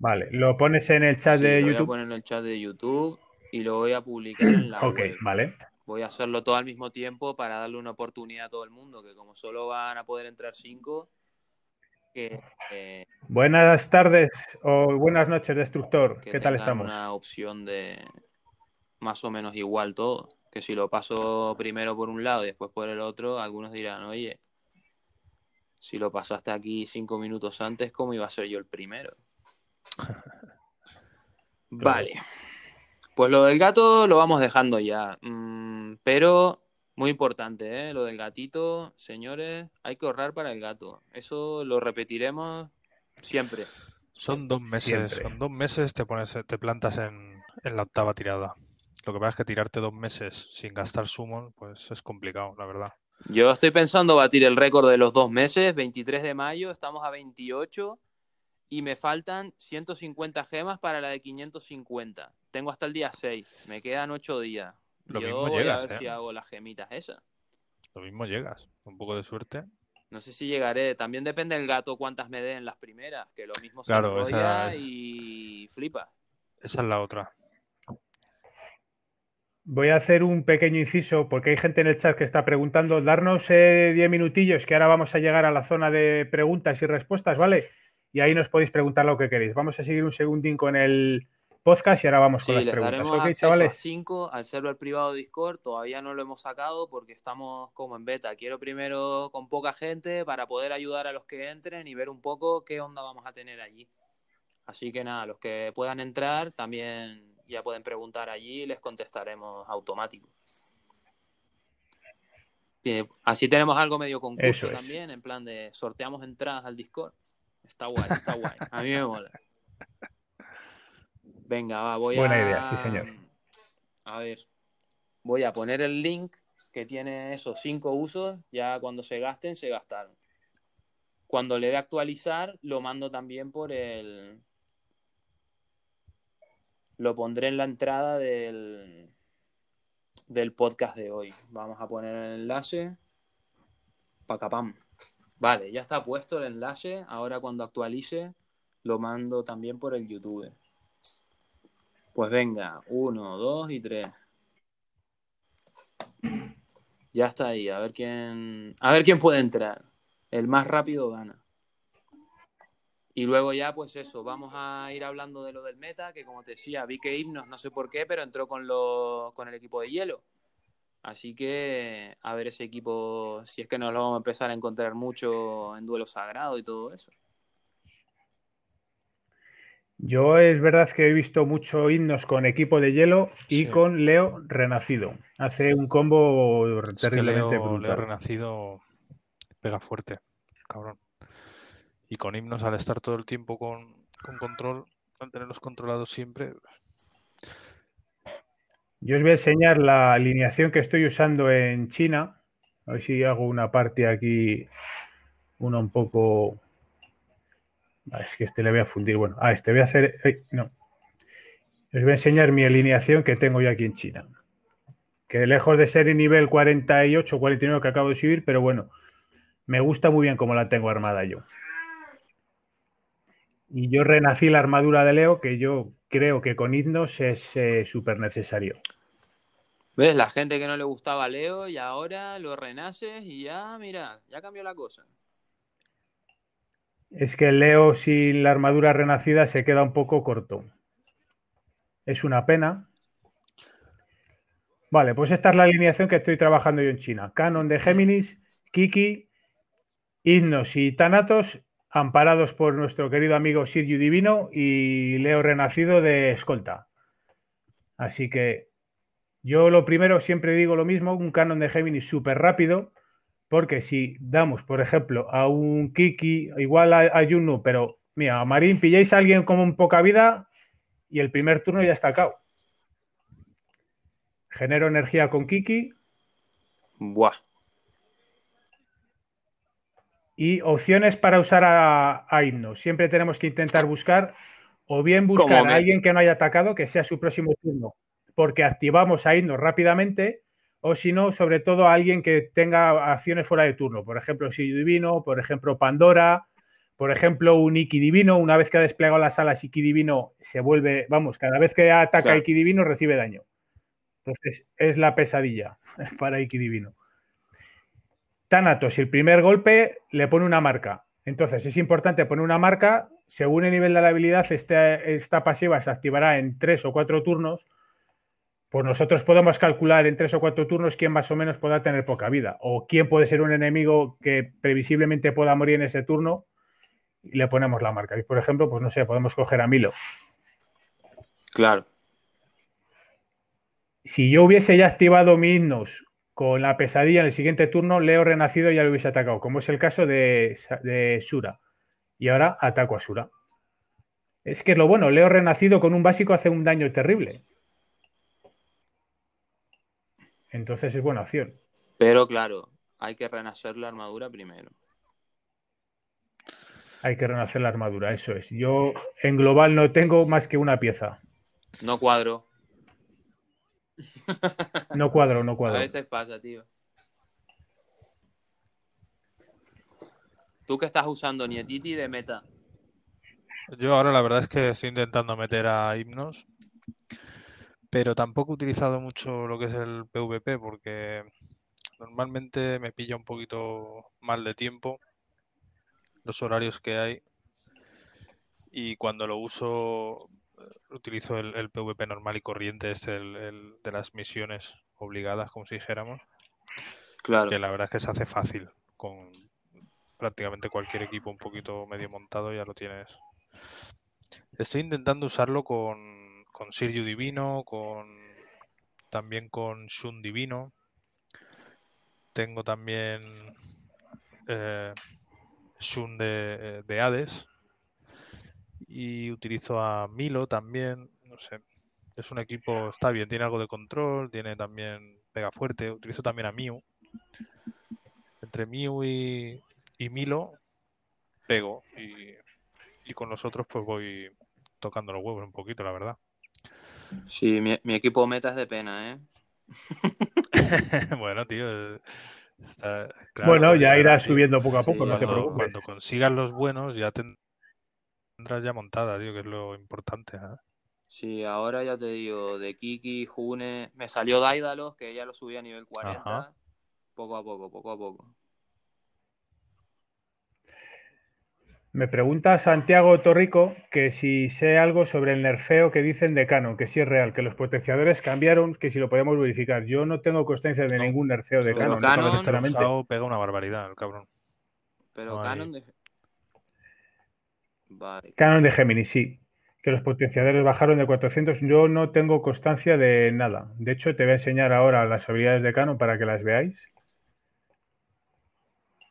[SPEAKER 3] Vale, lo pones en el chat
[SPEAKER 1] Sí,
[SPEAKER 3] de
[SPEAKER 1] lo voy a
[SPEAKER 3] YouTube.
[SPEAKER 1] poner en el chat de YouTube y lo voy a publicar en la
[SPEAKER 3] Ok,
[SPEAKER 1] web.
[SPEAKER 3] vale.
[SPEAKER 1] Voy a hacerlo todo al mismo tiempo para darle una oportunidad a todo el mundo, que como solo van a poder entrar cinco, que, eh,
[SPEAKER 3] Buenas tardes o buenas noches, Destructor.
[SPEAKER 1] que
[SPEAKER 3] ¿Qué tal estamos?
[SPEAKER 1] una opción de más o menos igual todo. Que si lo paso primero por un lado y después por el otro, algunos dirán, oye, si lo pasaste aquí cinco minutos antes, ¿cómo iba a ser yo el primero? Vale. Pues lo del gato lo vamos dejando ya. Mm, pero muy importante, ¿eh? Lo del gatito, señores, hay que ahorrar para el gato. Eso lo repetiremos siempre.
[SPEAKER 2] Son dos meses, son dos meses te pones, te plantas en, en, la octava tirada. Lo que pasa es que tirarte dos meses sin gastar summon, pues es complicado, la verdad.
[SPEAKER 1] Yo estoy pensando batir el récord de los dos meses, 23 de mayo, estamos a 28 y me faltan 150 gemas para la de 550. Tengo hasta el día 6, me quedan 8 días.
[SPEAKER 2] Lo
[SPEAKER 1] Yo
[SPEAKER 2] mismo
[SPEAKER 1] voy
[SPEAKER 2] llegas,
[SPEAKER 1] a ver
[SPEAKER 2] ¿eh?
[SPEAKER 1] si hago las gemitas esas.
[SPEAKER 2] Lo mismo llegas, un poco de suerte.
[SPEAKER 1] No sé si llegaré. También depende del gato cuántas me den las primeras, que lo mismo se
[SPEAKER 2] Claro,
[SPEAKER 1] enrolla
[SPEAKER 2] esa es-
[SPEAKER 1] y flipa.
[SPEAKER 2] Esa es la otra.
[SPEAKER 3] Voy a hacer un pequeño inciso porque hay gente en el chat que está preguntando. Darnos eh, 10 minutillos que ahora vamos a llegar a la zona de preguntas y respuestas, ¿vale? Y ahí nos podéis preguntar lo que queréis. Vamos a seguir un segundín con el podcast y ahora vamos
[SPEAKER 1] Sí,
[SPEAKER 3] con las
[SPEAKER 1] les
[SPEAKER 3] preguntas.
[SPEAKER 1] daremos
[SPEAKER 3] ¿Ok,
[SPEAKER 1] acceso a
[SPEAKER 3] chavales?
[SPEAKER 1] 5 al server privado de Discord. Todavía no lo hemos sacado porque estamos como en beta. Quiero primero con poca gente para poder ayudar a los que entren y ver un poco qué onda vamos a tener allí. Así que nada, los que puedan entrar también ya pueden preguntar allí y les contestaremos automático. Así tenemos algo medio concurso
[SPEAKER 3] Eso es.
[SPEAKER 1] también, en plan de sorteamos entradas al Discord. Está guay, está guay. A mí me mola. Venga, va, voy
[SPEAKER 3] Buena
[SPEAKER 1] a.
[SPEAKER 3] idea, sí, señor.
[SPEAKER 1] A ver. Voy a poner el link que tiene esos cinco usos. Ya cuando se gasten, se gastaron. Cuando le dé a actualizar, lo mando también por el. Lo pondré en la entrada del, del podcast de hoy. Vamos a poner el enlace. Pacapam. Vale, ya está puesto el enlace. Ahora cuando actualice, lo mando también por el YouTube. Pues venga, uno, dos y tres. Ya está ahí, a ver quién. A ver quién puede entrar. El más rápido gana. Y luego ya, pues eso, vamos a ir hablando de lo del meta, que como te decía, vi que Himnos, no sé por qué, pero entró con, con el equipo de hielo. Así que a ver ese equipo, si es que nos lo vamos a empezar a encontrar mucho en duelo sagrado y todo eso.
[SPEAKER 3] Yo es verdad que he visto mucho himnos con equipo de hielo y
[SPEAKER 2] Sí.
[SPEAKER 3] con Leo Renacido. Hace un combo
[SPEAKER 2] Es que
[SPEAKER 3] terriblemente
[SPEAKER 2] Leo, Leo
[SPEAKER 3] brutal.
[SPEAKER 2] Renacido pega fuerte, cabrón. Y con himnos, al estar todo el tiempo con, con control, al tenerlos controlados siempre,
[SPEAKER 3] Yo os voy a enseñar la alineación que estoy usando en China. A ver si hago una parte aquí, una un poco. Ah, es que este le voy a fundir. Bueno, a este voy a hacer. no. Os voy a enseñar mi alineación que tengo yo aquí en China. Que lejos de ser en nivel 48 o 49 que acabo de subir, pero bueno, me gusta muy bien cómo la tengo armada yo. Y yo renací la armadura de Leo, que yo creo que con Himnos es súper necesario.
[SPEAKER 1] ¿Ves? La gente que no le gustaba a Leo y ahora lo renaces y ya, mira, ya cambió la cosa.
[SPEAKER 3] Es que Leo sin la armadura renacida se queda un poco corto. Es una pena. Vale, pues esta es la alineación que estoy trabajando yo en China. Canon de Géminis, Kiki, Himnos y Thanatos, amparados por nuestro querido amigo Sirju Divino y Leo Renacido de Escolta. Así que yo lo primero siempre digo lo mismo, un canon de Géminis súper rápido, porque si damos, por ejemplo, a un Kiki, igual a, a pero mira, a Marín pilláis a alguien como en poca vida y el primer turno ya está cao. Genero energía con Kiki
[SPEAKER 1] Buah.
[SPEAKER 3] Y opciones para usar a, a Himnos. Siempre tenemos que intentar buscar o bien buscar a alguien que no haya atacado, que sea su próximo turno, porque activamos a Himnos rápidamente, o si no, sobre todo a alguien que tenga acciones fuera de turno. Por ejemplo, Sillo Divino, por ejemplo, Pandora, por ejemplo, un Iki Divino. Una vez que ha desplegado las alas, Iki Divino se vuelve, vamos, cada vez que ataca
[SPEAKER 1] Claro.
[SPEAKER 3] Iki Divino recibe daño. Entonces, es la pesadilla para Iki Divino. Thanatos, el primer golpe le pone una marca. Entonces es importante poner una marca. Según el nivel de la habilidad, esta pasiva se activará en tres o cuatro turnos. Pues nosotros podemos calcular en tres o cuatro turnos quién más o menos podrá tener poca vida. O quién puede ser un enemigo que previsiblemente pueda morir en ese turno. Y le ponemos la marca. Y por ejemplo, pues no sé, podemos coger a Milo.
[SPEAKER 1] Claro.
[SPEAKER 3] si yo hubiese ya activado mi himnos con la pesadilla en el siguiente turno, Leo Renacido ya lo hubiese atacado, como es el caso de, de Sura. Y ahora ataco a Sura. Es que es lo bueno, Leo Renacido con un básico hace un daño terrible. Entonces es buena opción.
[SPEAKER 1] Pero claro, hay que renacer la armadura primero.
[SPEAKER 3] Hay que renacer la armadura, eso es. Yo en global no tengo más que una pieza.
[SPEAKER 1] No cuadro.
[SPEAKER 3] No cuadro, no cuadro.
[SPEAKER 1] A veces pasa, tío. ¿Tú qué estás usando, Nietiti, de meta?
[SPEAKER 2] Yo ahora la verdad es que estoy intentando meter a himnos, pero tampoco he utilizado mucho lo que es el PvP porque normalmente me pilla un poquito mal de tiempo los horarios que hay y cuando lo uso utilizo el, PvP normal y corriente, es el, de las misiones obligadas, como si dijéramos.
[SPEAKER 1] Claro.
[SPEAKER 2] Que la verdad es que se hace fácil con prácticamente cualquier equipo un poquito medio montado ya lo tienes. Estoy intentando usarlo con, con Sirju Divino, con también con Shun Divino. Tengo también eh, Shun de, de, Hades. Y utilizo a Milo también. No sé. Es un equipo, está bien, tiene algo de control, tiene también pega fuerte. Utilizo también a Mew. Entre Mew y, y Milo pego. Y, y, con los otros pues voy tocando los huevos un poquito, la verdad.
[SPEAKER 1] Sí, mi, mi equipo meta es de pena, ¿eh?
[SPEAKER 2] bueno, tío.
[SPEAKER 3] bueno, ya irá subiendo poco a poco, no
[SPEAKER 2] cuando,
[SPEAKER 3] te preocupes.
[SPEAKER 2] Cuando consigas los buenos, ya tendrás ya montada, tío, que es lo importante. ¿eh?
[SPEAKER 1] Sí, ahora ya te digo, de Kiki, June, me salió Daidalos, que ya lo subí a nivel 40, Ajá. poco a poco, poco a poco.
[SPEAKER 3] Me pregunta Santiago Torrico que si sé algo sobre el nerfeo que dicen de Canon, que si es real, que los potenciadores cambiaron, que si lo podemos verificar. Yo no tengo constancia de no, ningún nerfeo de
[SPEAKER 1] pero
[SPEAKER 3] Canon.
[SPEAKER 1] Canon
[SPEAKER 2] no, pega una barbaridad el cabrón.
[SPEAKER 1] Pero
[SPEAKER 2] No
[SPEAKER 1] Canon. Vale.
[SPEAKER 3] Canon de Gemini, sí. Que los potenciadores bajaron de 400. Yo no tengo constancia de nada. De hecho, te voy a enseñar ahora las habilidades de Canon para que las veáis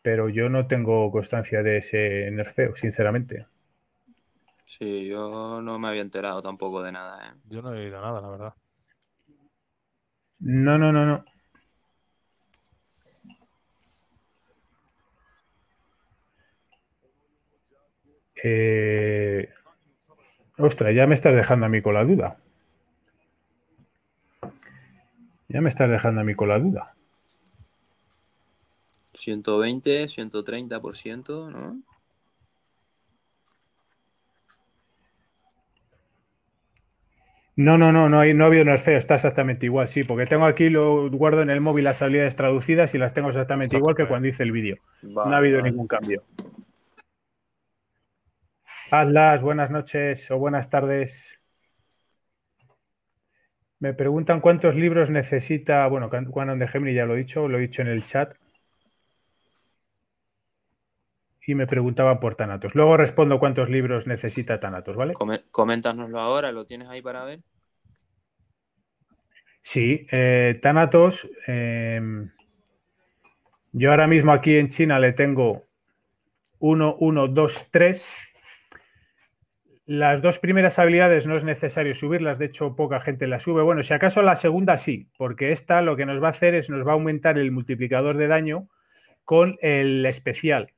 [SPEAKER 3] pero yo no tengo constancia de ese nerfeo, sinceramente.
[SPEAKER 1] Sí, yo no me había enterado tampoco de nada. ¿eh?
[SPEAKER 2] Yo no he oído nada, la verdad.
[SPEAKER 3] No, no, no, no. Eh... Ostras, ya me estás dejando a mí con la duda. Ya me estás dejando a mí con la duda.
[SPEAKER 1] 120, 130%, ¿no?
[SPEAKER 3] No, no, no, no, hay, no ha habido nerfeo, está exactamente igual, sí, porque tengo aquí, lo guardo en el móvil las habilidades traducidas y las tengo exactamente igual que cuando hice el vídeo.
[SPEAKER 1] Vale,
[SPEAKER 3] no ha habido
[SPEAKER 1] vale.
[SPEAKER 3] ningún cambio. Atlas, buenas noches o buenas tardes. Me preguntan cuántos libros necesita, bueno, Canon de Gemini ya lo he dicho, lo he dicho en el chat. Y me preguntaba por Thanatos. Luego respondo cuántos libros necesita Thanatos, ¿vale?
[SPEAKER 1] Coméntanoslo ahora, ¿lo tienes ahí para ver?
[SPEAKER 3] Sí, eh, Thanatos. eh, yo ahora mismo aquí en China le tengo 1, 1, 2, 3. Las dos primeras habilidades no es necesario subirlas, de hecho poca gente las sube. Bueno, si acaso la segunda sí, porque esta lo que nos va a hacer es nos va a aumentar el multiplicador de daño con el especial.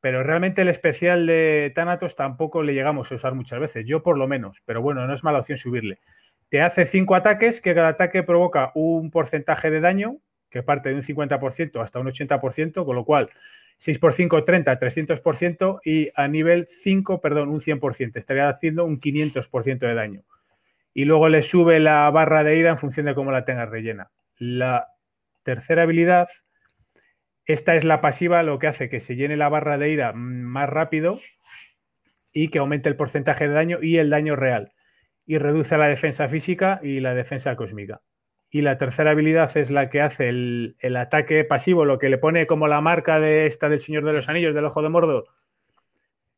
[SPEAKER 3] Pero realmente el especial de Thanatos tampoco le llegamos a usar muchas veces, yo por lo menos, pero bueno, no es mala opción subirle. Te hace cinco ataques, que cada ataque provoca un porcentaje de daño, que parte de un 50% hasta un 80%, con lo cual 6 por 5, 30, 300% y a nivel 5, perdón, un 100%. Estaría haciendo un 500% de daño. Y luego le sube la barra de ira en función de cómo la tengas rellena. La tercera habilidad, esta es la pasiva, lo que hace que se llene la barra de ira más rápido y que aumente el porcentaje de daño y el daño real. Y reduce la defensa física y la defensa cósmica. Y la tercera habilidad es la que hace el, ataque pasivo, lo que le pone como la marca de esta del Señor de los Anillos, del Ojo de Mordor.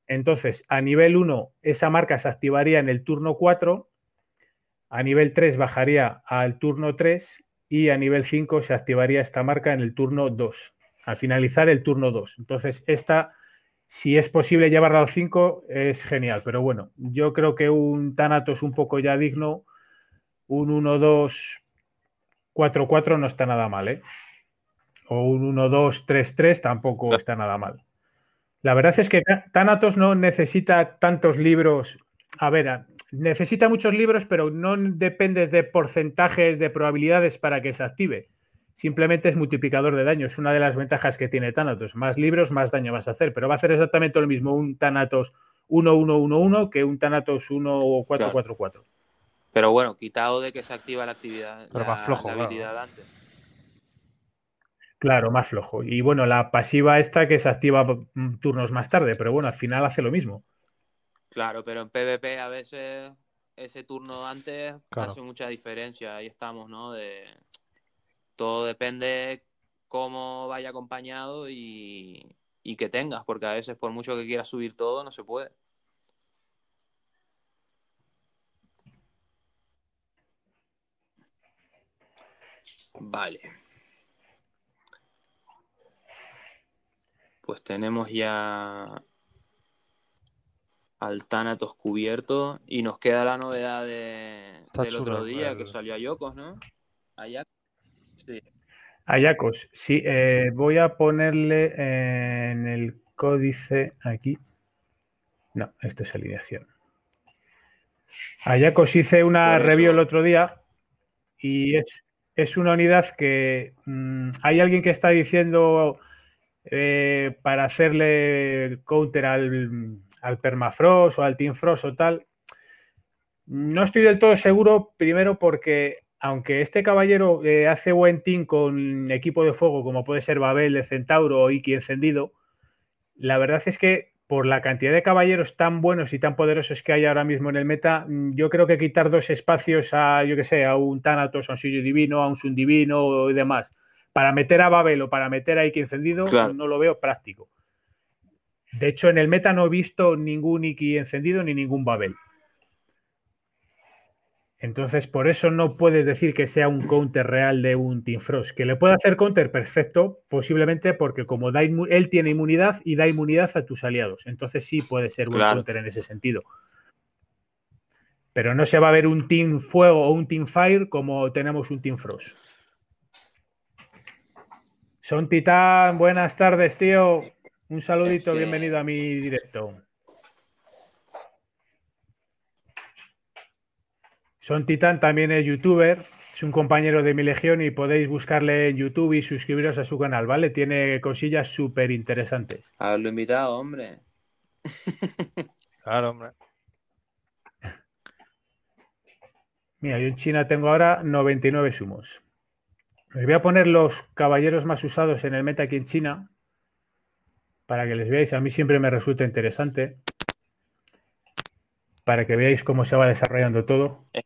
[SPEAKER 3] Entonces, a nivel 1, esa marca se activaría en el turno 4. a nivel 3 bajaría al turno 3 y a nivel 5 se activaría esta marca en el turno 2, al finalizar el turno 2. Entonces, esta, si es posible llevarla al 5, es genial. Pero bueno, yo creo que un Thanatos un poco ya digno, un 1-2, 4-4 no está nada mal, ¿eh? O un 1-2-3-3 tampoco está nada mal. La verdad es que Thanatos no necesita tantos libros. A ver, necesita muchos libros, pero no dependes de porcentajes de probabilidades para que se active. Simplemente es multiplicador de daño. Es una de las ventajas que tiene Thanatos. Más libros, más daño vas a hacer. Pero va a hacer exactamente lo mismo un Thanatos 1-1-1-1 que un Thanatos 1-4-4-4.
[SPEAKER 1] Pero bueno, quitado de que se activa la actividad,
[SPEAKER 2] Pero más flojo,
[SPEAKER 1] la
[SPEAKER 2] claro.
[SPEAKER 1] antes.
[SPEAKER 3] Claro, más flojo. Y bueno, la pasiva esta que se activa mm, turnos más tarde, pero bueno, al final hace lo mismo.
[SPEAKER 1] Claro, pero en PvP a veces ese turno antes
[SPEAKER 2] Claro.
[SPEAKER 1] hace mucha diferencia. Ahí estamos, ¿no? De... Todo depende cómo vaya acompañado y... y que tengas, porque a veces por mucho que quieras subir todo, no se puede. Vale. Pues tenemos ya al Thanatos cubierto y nos queda la novedad de, del
[SPEAKER 2] chulo
[SPEAKER 1] otro día
[SPEAKER 2] el-
[SPEAKER 1] que salió a Yokos, ¿no? Sí.
[SPEAKER 3] Ayacos, sí, eh, voy a ponerle en el códice aquí. No, esto es alineación. Ayacos hice una review el otro día y es, es una unidad que mm, hay alguien que está diciendo eh, para hacerle counter al, al Permafrost o al Team Frost o tal. No estoy del todo seguro, primero porque aunque este caballero eh, hace buen team con equipo de fuego, como puede ser Babel de Centauro o Iki encendido, la verdad es que por la cantidad de caballeros tan buenos y tan poderosos que hay ahora mismo en el meta, mm, yo creo que quitar dos espacios a, yo que sé, a un Thanatos, a un Suyo Divino, a un Sun Divino y demás, para meter a Babel o para meter a Iki encendido,
[SPEAKER 1] Claro.
[SPEAKER 3] no lo veo práctico. De hecho, en el meta no he visto ningún Iki encendido ni ningún Babel. Entonces, por eso no puedes decir que sea un counter real de un Team Frost. Que le puede hacer counter perfecto, posiblemente porque como da él tiene inmunidad y da inmunidad a tus aliados. Entonces sí puede ser un
[SPEAKER 1] Claro.
[SPEAKER 3] counter en ese sentido. Pero no se va a ver un Team Fuego o un Team Fire como tenemos un Team Frost. Son Titán, buenas tardes, tío. Un saludito, bienvenido a mi directo. Son Titán también es youtuber, es un compañero de mi legión y podéis buscarle en YouTube y suscribiros a su canal, ¿vale? Tiene cosillas súper interesantes.
[SPEAKER 1] Haberlo invitado, hombre.
[SPEAKER 2] Claro, hombre.
[SPEAKER 3] Mira, yo en China tengo ahora 99 sumos. Les voy a poner los caballeros más usados en el meta aquí en China para que les veáis. A mí siempre me resulta interesante para que veáis cómo se va desarrollando todo.
[SPEAKER 1] Eh.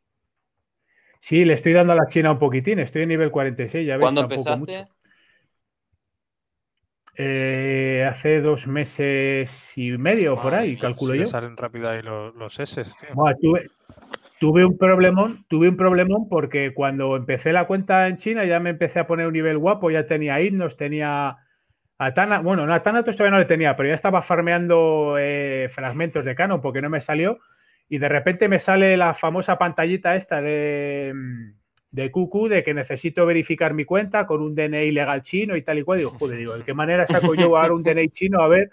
[SPEAKER 3] Sí, le estoy dando a la China un poquitín. Estoy en nivel 46, ya veis,
[SPEAKER 1] ¿Cuándo empezaste?
[SPEAKER 3] mucho. Eh, hace dos meses y medio, por ahí, calculo
[SPEAKER 2] Si
[SPEAKER 3] yo.
[SPEAKER 2] salen rápido ahí los, los S, tío.
[SPEAKER 3] Buah, tuve, tuve un problemón, tuve un problemón porque cuando empecé la cuenta en China ya me empecé a poner un nivel guapo, ya tenía himnos, tenía a Tana, bueno, no, a Thanatos todavía no le tenía, pero ya estaba farmeando eh, fragmentos de canon porque no me salió y de repente me sale la famosa pantallita esta de, de QQ de que necesito verificar mi cuenta con un DNI legal chino y tal y cual. Digo, joder, digo, ¿de qué manera saco yo ahora un DNI chino? A ver.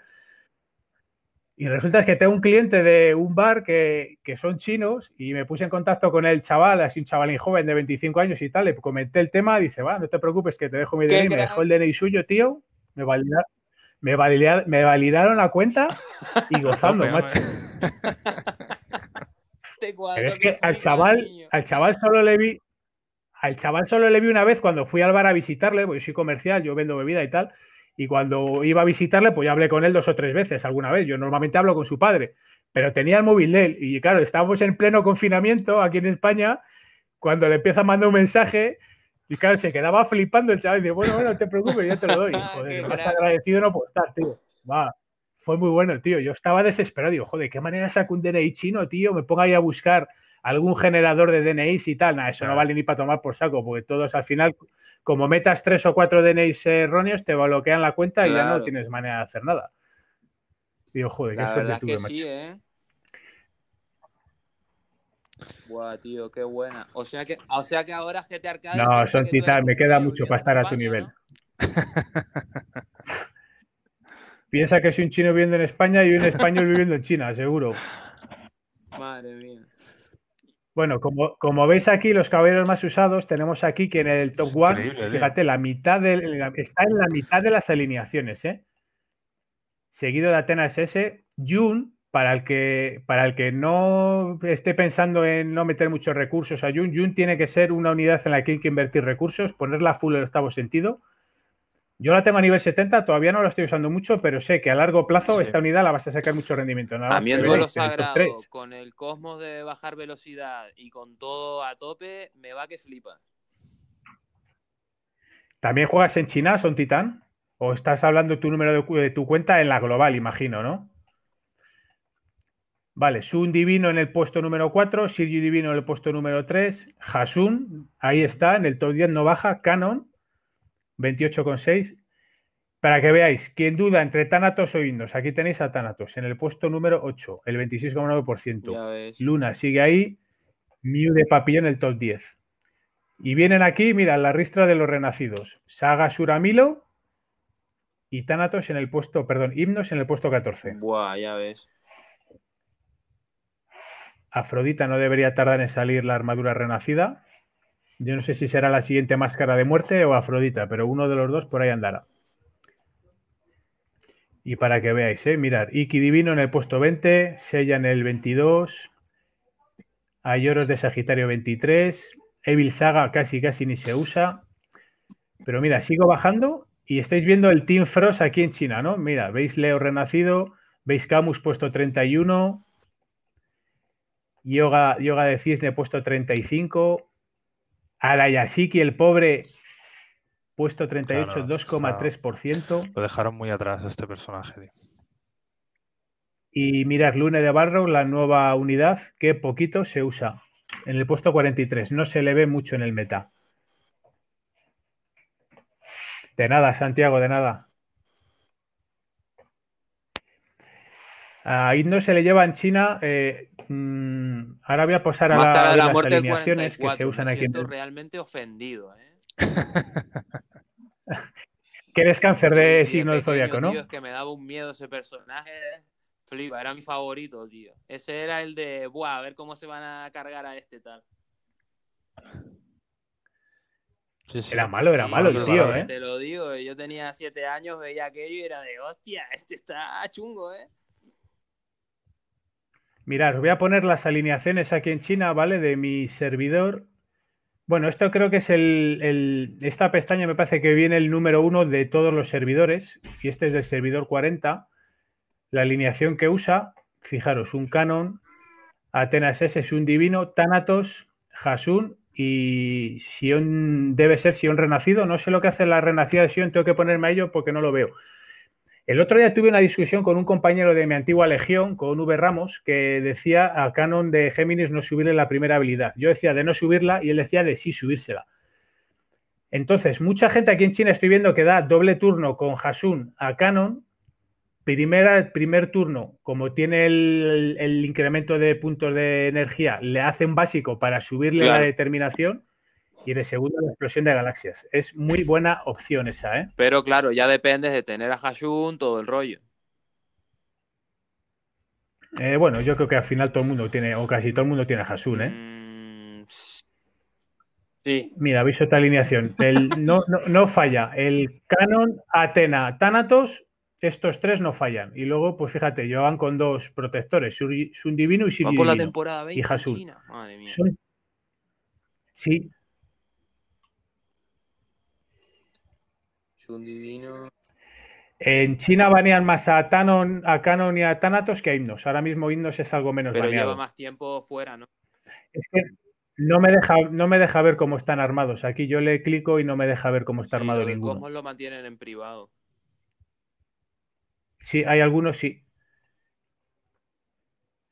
[SPEAKER 3] Y resulta es que tengo un cliente de un bar que, que son chinos y me puse en contacto con el chaval, así un chavalín joven de 25 años y tal, le comenté el tema, dice, va, no te preocupes que te dejo mi DNI, me dejó el DNI suyo, tío, me, valida- me, valida- me validaron la cuenta y gozando, macho.
[SPEAKER 1] Te
[SPEAKER 3] Pero es
[SPEAKER 1] que
[SPEAKER 3] que al chaval, al chaval solo le vi, al chaval solo le vi una vez cuando fui al bar a visitarle, porque yo soy comercial, yo vendo bebida y tal, y cuando iba a visitarle, pues ya hablé con él dos o tres veces alguna vez. Yo normalmente hablo con su padre, pero tenía el móvil de él, y claro, estábamos en pleno confinamiento aquí en España, cuando le empieza a mandar un mensaje, y claro, se quedaba flipando el chaval, y dice, bueno, bueno, no te preocupes, yo te lo doy. Joder, más
[SPEAKER 1] crack.
[SPEAKER 3] agradecido no puedo estar, tío. Va. Fue muy bueno, tío. Yo estaba desesperado. Digo, joder, ¿qué manera saco un DNI chino, tío? Me pongo ahí a buscar algún generador de DNIs y tal. Nada, eso no vale ni para tomar por saco, porque todos al final, como metas tres o cuatro DNIs erróneos, te bloquean la cuenta y ya no tienes manera de hacer nada. Digo, joder, qué
[SPEAKER 1] La
[SPEAKER 3] suerte
[SPEAKER 1] verdad es
[SPEAKER 3] tuve,
[SPEAKER 1] que
[SPEAKER 3] macho.
[SPEAKER 1] sí, ¿eh? Buah, tío, qué buena. O sea que, o sea que ahora GTA Arcade.
[SPEAKER 3] No, son titanes, me queda mucho para estar a tu nivel.
[SPEAKER 1] ¿no?
[SPEAKER 3] Piensa que soy un chino viviendo en España y un español viviendo en China, seguro.
[SPEAKER 1] Madre mía.
[SPEAKER 3] Bueno, como, como veis aquí, los caballeros más usados, tenemos aquí que en el top
[SPEAKER 2] Es
[SPEAKER 3] one, fíjate, la mitad de, está en la mitad de las alineaciones, ¿eh? Seguido de Atenas S, Jun, para el que para el que no esté pensando en no meter muchos recursos a Jun, Jun tiene que ser una unidad en la que hay que invertir recursos, ponerla full el octavo sentido. Yo la tengo a nivel 70, todavía no la estoy usando mucho, pero sé que a largo plazo
[SPEAKER 2] Sí.
[SPEAKER 3] esta unidad la vas a sacar mucho rendimiento. Nada
[SPEAKER 1] A mí duelo
[SPEAKER 3] el
[SPEAKER 1] sagrado,
[SPEAKER 3] 3.
[SPEAKER 1] con el cosmos de bajar velocidad y con todo a tope, me va que flipa.
[SPEAKER 3] ¿También juegas en China, son titán? ¿O estás hablando tu número de tu cuenta en la global, imagino, no? Vale, Sun Divino en el puesto número 4, Sirju Divino en el puesto número 3, Hasun, ahí está, en el top 10 no baja, Canon, 28,6. Para que veáis, quien duda entre Thanatos o Indos, aquí tenéis a Thanatos en el puesto número 8, el 26,9%.
[SPEAKER 1] Ya ves.
[SPEAKER 3] Luna sigue ahí, Mew de Papillón en el top 10. Y vienen aquí, mira, la ristra de los renacidos. Saga Suramilo y Thanatos en el puesto, perdón, Himnos en el puesto 14.
[SPEAKER 1] Buah, ya ves.
[SPEAKER 3] Afrodita no debería tardar en salir la armadura renacida. Yo no sé si será la siguiente máscara de muerte o Afrodita, pero uno de los dos por ahí andará. Y para que veáis, ¿eh? mirad, Iki Divino en el puesto 20, Sella en el 22, Ayoros de Sagitario 23, Evil Saga casi casi ni se usa. Pero mira, sigo bajando y estáis viendo el Team Frost aquí en China, ¿no? Mira, veis Leo Renacido, veis Camus puesto 31, Yoga, yoga de Cisne puesto 35, Arayashiki el pobre puesto 38,
[SPEAKER 2] Claro,
[SPEAKER 3] 2,3%.
[SPEAKER 2] Lo dejaron muy atrás a este personaje. tío.
[SPEAKER 3] Y mirad, Lune de Barrow, la nueva unidad, que poquito se usa. En el puesto 43. No se le ve mucho en el meta. De nada, Santiago, de nada. A Indo se le lleva en China. eh, mm, ahora voy a pasar a, la- a
[SPEAKER 1] de la
[SPEAKER 3] las alineaciones que
[SPEAKER 1] 44.
[SPEAKER 3] se usan
[SPEAKER 1] me
[SPEAKER 3] aquí en
[SPEAKER 1] realmente ofendido, ¿eh?
[SPEAKER 3] Que eres cáncer de
[SPEAKER 1] Sí,
[SPEAKER 3] signo del zodiaco, ¿no?
[SPEAKER 1] tío, es que me daba un miedo ese personaje. ¿eh? Flipa, era mi favorito, tío. Ese era el de, buah, a ver cómo se van a cargar a este tal.
[SPEAKER 2] Sí, sí.
[SPEAKER 3] Era malo, era
[SPEAKER 1] Sí,
[SPEAKER 3] malo el
[SPEAKER 2] tío,
[SPEAKER 3] tío,
[SPEAKER 2] vale.
[SPEAKER 3] ¿eh?
[SPEAKER 1] Te lo digo, yo tenía siete años, veía aquello y era de, hostia, este está chungo, ¿eh?
[SPEAKER 3] Mirad, voy a poner las alineaciones aquí en China, ¿vale? De mi servidor. Bueno, esto creo que es el, el- Esta pestaña me parece que viene el número uno de todos los servidores. Y este es del servidor 40. La alineación que usa, fijaros, un Canon, Atenas S es un divino, Thanatos, Hasun y Sion debe ser Sion renacido. No sé lo que hace la renacida de Sion, tengo que ponerme a ello porque no lo veo. El otro día tuve una discusión con un compañero de mi antigua legión, con V Ramos, que decía a Canon de Géminis no subirle la primera habilidad. Yo decía de no subirla y él decía de sí subírsela. Entonces, mucha gente aquí en China estoy viendo que da doble turno con Hasun a Canon. Primera, primer turno, como tiene el, el incremento de puntos de energía, le hace un básico para subirle
[SPEAKER 1] Claro.
[SPEAKER 3] la determinación. Y de segundo, la explosión de galaxias. Es muy buena opción esa, ¿eh?
[SPEAKER 1] Pero claro, ya dependes de tener a Hashun, todo el rollo.
[SPEAKER 3] Eh, bueno, yo creo que al final todo el mundo tiene, o casi todo el mundo tiene a Hasun, ¿eh?
[SPEAKER 1] Mm, sí,
[SPEAKER 3] Mira, veis otra alineación. El, no, no, no falla. El Canon, Atena, Thanatos, estos tres no fallan. Y luego, pues fíjate, llevan con dos protectores, Sun Divino y Siri
[SPEAKER 1] va por la
[SPEAKER 3] Divino.
[SPEAKER 1] temporada 20
[SPEAKER 3] Y Hasun. Son- Sí,
[SPEAKER 1] Shun Divino.
[SPEAKER 3] en China banean más a, Tanon, a Canon y a Thanatos que a Himnos. Ahora mismo Himnos es algo menos
[SPEAKER 1] Pero
[SPEAKER 3] baneado.
[SPEAKER 1] lleva más tiempo fuera, ¿no?
[SPEAKER 3] Es que no me, deja, no me deja ver cómo están armados. Aquí yo le clico y no me deja ver cómo está
[SPEAKER 1] Sí,
[SPEAKER 3] armado
[SPEAKER 1] lo
[SPEAKER 3] ninguno.
[SPEAKER 1] Cosmos lo mantienen en privado.
[SPEAKER 3] Sí, hay algunos sí.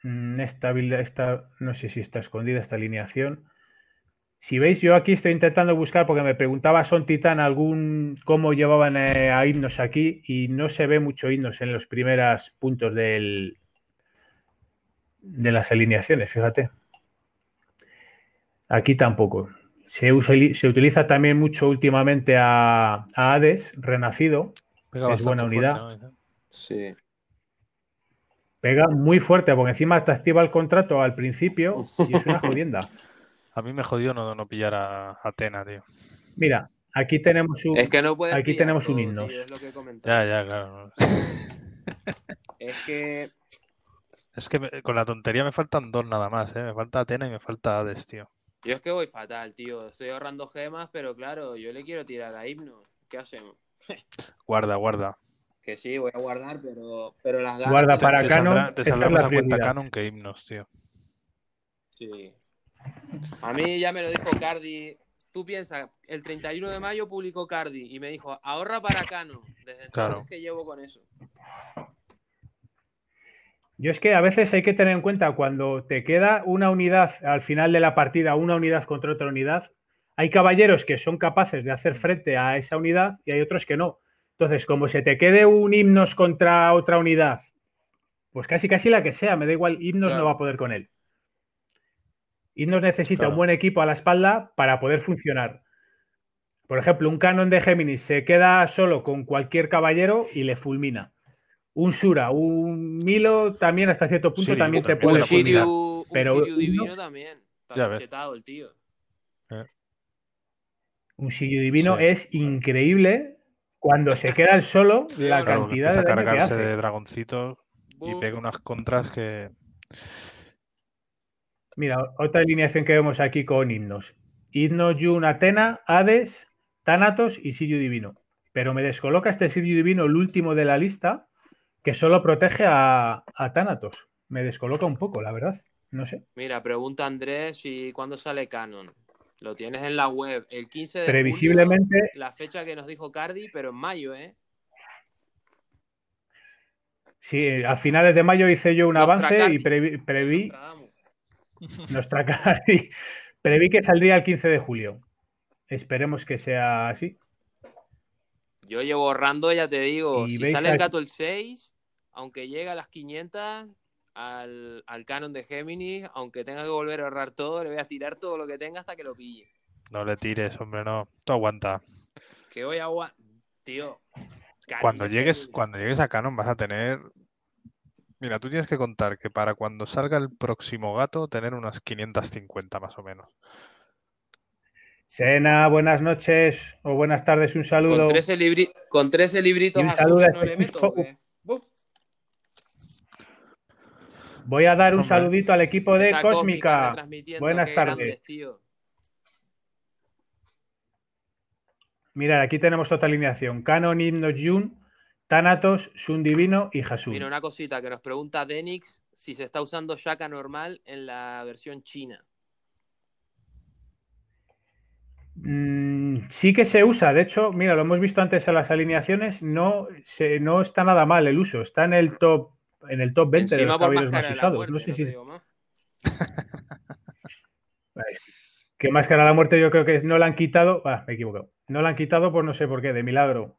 [SPEAKER 3] Mm, Esta, esta, no sé si está escondida esta alineación. Si veis, yo aquí estoy intentando buscar porque me preguntaba Son Titán algún cómo llevaban eh, a himnos aquí y no se ve mucho himnos en los primeros puntos del, de las alineaciones, fíjate. Aquí tampoco. Se, usa- se utiliza también mucho últimamente a, a Hades, renacido.
[SPEAKER 2] Pega
[SPEAKER 3] Es buena
[SPEAKER 2] fuerte,
[SPEAKER 3] unidad.
[SPEAKER 2] ¿no?
[SPEAKER 1] Sí.
[SPEAKER 3] Pega muy fuerte porque encima te activa el contrato al principio y es una jodienda.
[SPEAKER 2] A mí me jodió no, no pillar a Atena, tío.
[SPEAKER 3] Mira, aquí tenemos un.
[SPEAKER 1] Es que no puedes
[SPEAKER 3] Aquí
[SPEAKER 1] pillar
[SPEAKER 3] tenemos un
[SPEAKER 1] tío, es lo que he comentado.
[SPEAKER 2] Ya, ya, claro.
[SPEAKER 1] Es que
[SPEAKER 2] Es que me- con la tontería me faltan dos nada más, ¿eh? Me falta Atena y me falta Hades, tío.
[SPEAKER 1] yo es que voy fatal, tío. Estoy ahorrando gemas, pero claro, yo le quiero tirar a himno. ¿Qué hacemos?
[SPEAKER 2] Guarda, guarda.
[SPEAKER 1] Que sí, voy a guardar, pero, pero las ganas.
[SPEAKER 3] Guarda para
[SPEAKER 2] te
[SPEAKER 3] Canon,
[SPEAKER 2] saldrá, te saldrá más a cuenta. Canon que himnos, tío.
[SPEAKER 1] Sí. A mí ya me lo dijo Cardi. Tú piensas, el 31 de mayo publicó Cardi y me dijo, ahorra para Cano. Desde entonces
[SPEAKER 2] Claro.
[SPEAKER 1] que llevo con eso.
[SPEAKER 3] Yo es que a veces hay que tener en cuenta cuando te queda una unidad al final de la partida, una unidad contra otra unidad, hay caballeros que son capaces de hacer frente a esa unidad y hay otros que no. Entonces, como se te quede un himnos contra otra unidad, pues casi casi la que sea, me da igual, himnos
[SPEAKER 1] Claro.
[SPEAKER 3] no va a poder con él. Himnos necesita
[SPEAKER 2] Claro.
[SPEAKER 3] un buen equipo a la espalda para poder funcionar. Por ejemplo, un canon de Géminis se queda solo con cualquier caballero y le fulmina. Un Sura, un Milo también hasta cierto punto también te puede fulminar.
[SPEAKER 1] Shiryu, un
[SPEAKER 3] Pero
[SPEAKER 1] Shiryu divino también. Está chetado el tío.
[SPEAKER 3] Un Shiryu divino
[SPEAKER 2] Sí.
[SPEAKER 3] es increíble cuando se queda el solo la
[SPEAKER 1] Claro,
[SPEAKER 3] cantidad de que
[SPEAKER 2] cargarse
[SPEAKER 3] hace.
[SPEAKER 2] de dragoncitos y pega unas contras que.
[SPEAKER 3] Mira, otra alineación que vemos aquí con himnos. Himno Yun Atena, Hades, Thanatos y Shiryu Divino. Pero me descoloca este Shiryu Divino, el último de la lista, que solo protege a, a Thanatos. Me descoloca un poco, la verdad. No sé.
[SPEAKER 1] Mira, pregunta Andrés si cuándo sale Canon. Lo tienes en la web. El 15 de
[SPEAKER 3] Previsiblemente,
[SPEAKER 1] julio, la fecha que nos dijo Cardi, pero en mayo, ¿eh?
[SPEAKER 3] sí, a finales de mayo hice yo un avance y previ, preví, Nostra Cardi, preví que saldría el 15 de julio. Esperemos que sea así.
[SPEAKER 1] Yo llevo ahorrando, ya te digo. Si sale el gato el 6, aunque llegue a las 500 al, al canon de Géminis, aunque tenga que volver a ahorrar todo, le voy a tirar todo lo que tenga hasta que lo pille.
[SPEAKER 2] No le tires, hombre, no. Tú aguanta.
[SPEAKER 1] Que hoy agua. Tío.
[SPEAKER 2] Cuando llegues, cuando llegues a Canon vas a tener. Mira, tú tienes que contar que para cuando salga el próximo gato, tener unas 550 más o menos.
[SPEAKER 3] Sena, buenas noches o buenas tardes, un saludo.
[SPEAKER 1] Con 13, libri- con 13 libritos
[SPEAKER 3] un saludo
[SPEAKER 1] no.
[SPEAKER 3] Voy a dar un
[SPEAKER 2] Hombre.
[SPEAKER 3] saludito al equipo de
[SPEAKER 1] Esa
[SPEAKER 3] Cósmica. Buenas tardes.
[SPEAKER 1] grandes, tío.
[SPEAKER 3] Mirad, aquí tenemos otra alineación. Canon, Himnos, Jun, Thanatos, Sun Divino y Hasun.
[SPEAKER 1] Mira, una cosita que nos pregunta Denix si se está usando Shaka normal en la versión china.
[SPEAKER 3] Mm, sí que se usa, de hecho, mira, lo hemos visto antes en las alineaciones, no, se, no está nada mal el uso, está en el top, en el top 20 de los caballeros más usados.
[SPEAKER 1] muerte,
[SPEAKER 3] no sé
[SPEAKER 1] no
[SPEAKER 3] si
[SPEAKER 1] digo
[SPEAKER 3] que máscara de la muerte yo creo que es- no la han quitado, ah, me he equivocado, no la han quitado por no sé por qué, de milagro,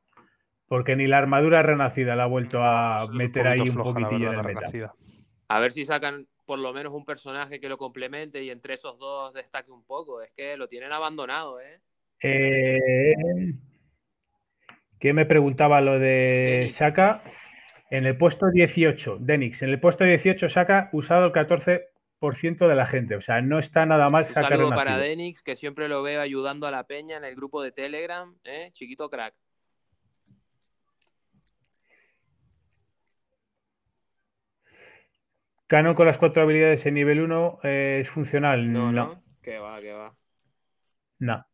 [SPEAKER 3] porque ni la armadura renacida la ha vuelto a
[SPEAKER 2] Es un
[SPEAKER 3] meter ahí un poquitillo en el meta.
[SPEAKER 2] renacida.
[SPEAKER 1] A ver si sacan por lo menos un personaje que lo complemente y entre esos dos destaque un poco. Es que lo tienen abandonado, ¿eh?
[SPEAKER 3] Eh, ¿Qué me preguntaba lo de. Saka? En el puesto 18, Denix, en el puesto 18 Saka usado el 14% de la gente. O sea, no está nada mal
[SPEAKER 1] Un
[SPEAKER 3] Saka
[SPEAKER 1] saludo
[SPEAKER 3] renacido.
[SPEAKER 1] para Denix, que siempre lo veo ayudando a la peña en el grupo de Telegram, ¿eh? Chiquito crack.
[SPEAKER 3] Canon con las cuatro habilidades en nivel 1 eh, es funcional.
[SPEAKER 1] No,
[SPEAKER 3] No,
[SPEAKER 1] no, Que va, que va.
[SPEAKER 3] no.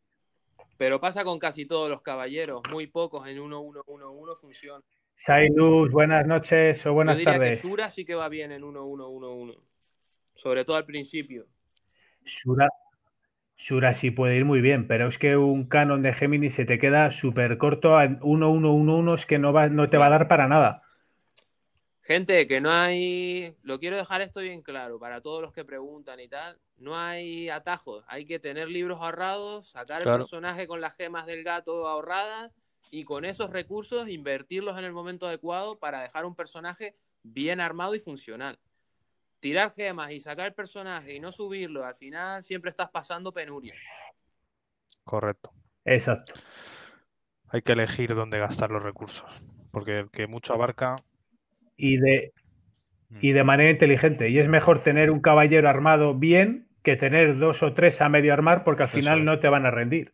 [SPEAKER 1] Pero pasa con casi todos los caballeros. Muy pocos en 1-1-1-1 funcionan.
[SPEAKER 3] Sailus, buenas noches o
[SPEAKER 1] Yo
[SPEAKER 3] buenas
[SPEAKER 1] diría
[SPEAKER 3] tardes.
[SPEAKER 1] que Sura sí que va bien en 1-1-1-1. Sobre todo al principio.
[SPEAKER 3] Shura, Shura sí puede ir muy bien, pero es que un canon de Géminis se te queda súper corto. 1-1-1-1 es que no, va, no te va a dar para nada.
[SPEAKER 1] Gente, que no hay. Lo quiero dejar esto bien claro para todos los que preguntan y tal. No hay atajos. Hay que tener libros ahorrados, sacar el personaje con las gemas del gato ahorradas y con esos recursos invertirlos en el momento adecuado para dejar un personaje bien armado y funcional. Tirar gemas y sacar el personaje y no subirlo, al final siempre estás pasando penuria.
[SPEAKER 2] Correcto.
[SPEAKER 3] Exacto.
[SPEAKER 2] Hay que elegir dónde gastar los recursos. Porque el que mucho abarca.
[SPEAKER 3] Y de,
[SPEAKER 2] mm,
[SPEAKER 3] y de manera inteligente. Y es mejor tener un caballero armado bien que tener dos o tres a medio armar porque al
[SPEAKER 2] Eso
[SPEAKER 3] final
[SPEAKER 2] es.
[SPEAKER 3] no te van a rendir.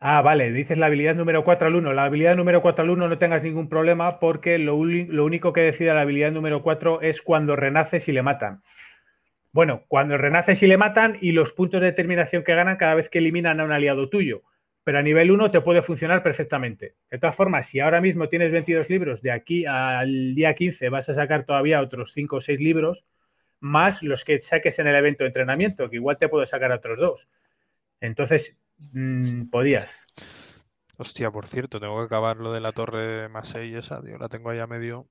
[SPEAKER 3] Ah, vale, dices la habilidad número 4 al 1. La habilidad número 4 al 1 no tengas ningún problema porque lo, lo único que decide la habilidad número 4 es cuando renaces y le matan. Bueno, cuando renaces y le matan y los puntos de determinación que ganan cada vez que eliminan a un aliado tuyo. Pero a nivel 1 te puede funcionar perfectamente. De todas formas, si ahora mismo tienes 22 libros, de aquí al día 15 vas a sacar todavía otros 5 o 6 libros, más los que saques en el evento de entrenamiento, que igual te puedo sacar otros dos. Entonces, mm, podías.
[SPEAKER 2] Hostia, por cierto, tengo que acabar lo de la torre más 6 esa, tío. La tengo ahí a medio.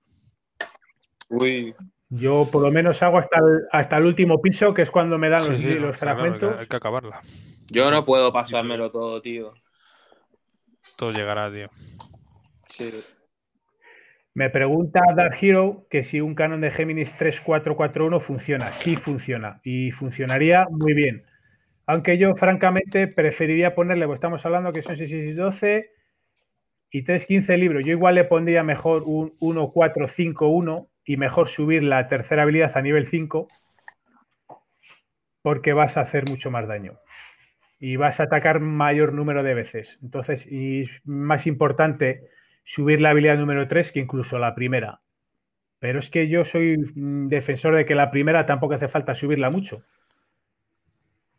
[SPEAKER 1] Uy,
[SPEAKER 3] Yo por lo menos hago hasta el, hasta el último piso, que es cuando me dan
[SPEAKER 2] Sí,
[SPEAKER 3] los,
[SPEAKER 2] sí,
[SPEAKER 3] li-
[SPEAKER 2] no,
[SPEAKER 3] los
[SPEAKER 2] está claro, hay que-
[SPEAKER 3] fragmentos.
[SPEAKER 2] hay que acabarla.
[SPEAKER 1] yo no puedo pasármelo todo, tío.
[SPEAKER 2] Todo llegará, tío.
[SPEAKER 1] Sí.
[SPEAKER 3] Me pregunta Dark Hero que si un canon de Géminis 3441 funciona. Sí funciona y funcionaría muy bien. Aunque yo, francamente, preferiría ponerle, pues estamos hablando que son 6 y 12 y 3, 15 libros. Yo igual le pondría mejor un 1, 4, 5, 1 y mejor subir la tercera habilidad a nivel 5 porque vas a hacer mucho más daño y vas a atacar mayor número de veces. Entonces, y más importante subir la habilidad número 3 que incluso la primera. Pero es que yo soy mm, defensor de que la primera tampoco hace falta subirla mucho.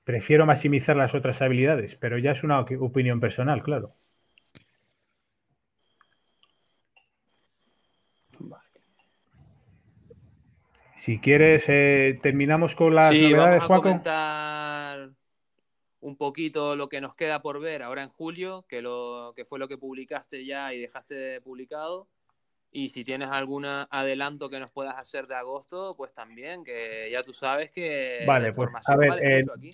[SPEAKER 3] Prefiero maximizar las otras habilidades, pero ya es una op- opinión personal, claro. Si quieres, eh, terminamos con las
[SPEAKER 1] sí,
[SPEAKER 3] novedades,
[SPEAKER 1] vamos a comentar un poquito lo que nos queda por ver ahora en julio, que, lo, que fue lo que publicaste ya y dejaste publicado. Y si tienes algún adelanto que nos puedas hacer de agosto, pues también, que ya tú sabes que
[SPEAKER 3] Vale,
[SPEAKER 1] la
[SPEAKER 3] pues, a ver,
[SPEAKER 1] vale
[SPEAKER 3] eh,
[SPEAKER 1] aquí.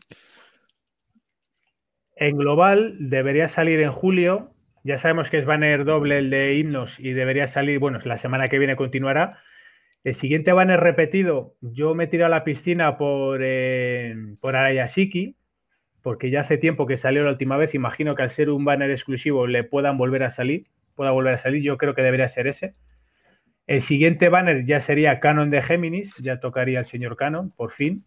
[SPEAKER 3] En global debería salir en julio. Ya sabemos que es banner doble el de himnos y debería salir, bueno, la semana que viene continuará. El siguiente banner repetido, yo me tiro a la piscina por, eh, por Arayashiki, porque ya hace tiempo que salió la última vez. Imagino que al ser un banner exclusivo le puedan volver a salir, pueda volver a salir. Yo creo que debería ser ese. El siguiente banner ya sería Canon de Géminis, ya tocaría el señor Canon, por fin.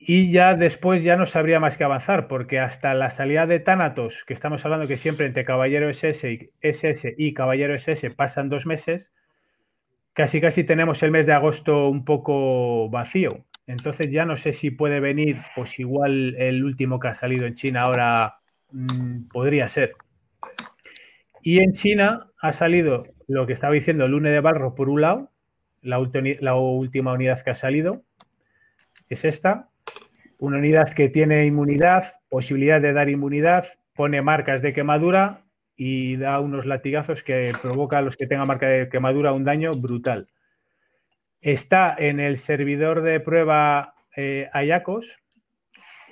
[SPEAKER 3] Y ya después ya no sabría más que avanzar, porque hasta la salida de Thanatos, que estamos hablando que siempre entre Caballero SS y, SS y Caballero SS pasan dos meses, casi casi tenemos el mes de agosto un poco vacío. Entonces ya no sé si puede venir, pues igual el último que ha salido en China ahora mmm, podría ser. Y en China ha salido lo que estaba diciendo el Lune de Barro por un lado, la, la última unidad que ha salido es esta, una unidad que tiene inmunidad, posibilidad de dar inmunidad, pone marcas de quemadura y da unos latigazos que provoca a los que tengan marca de quemadura un daño brutal. Está en el servidor de prueba eh, Ayacos.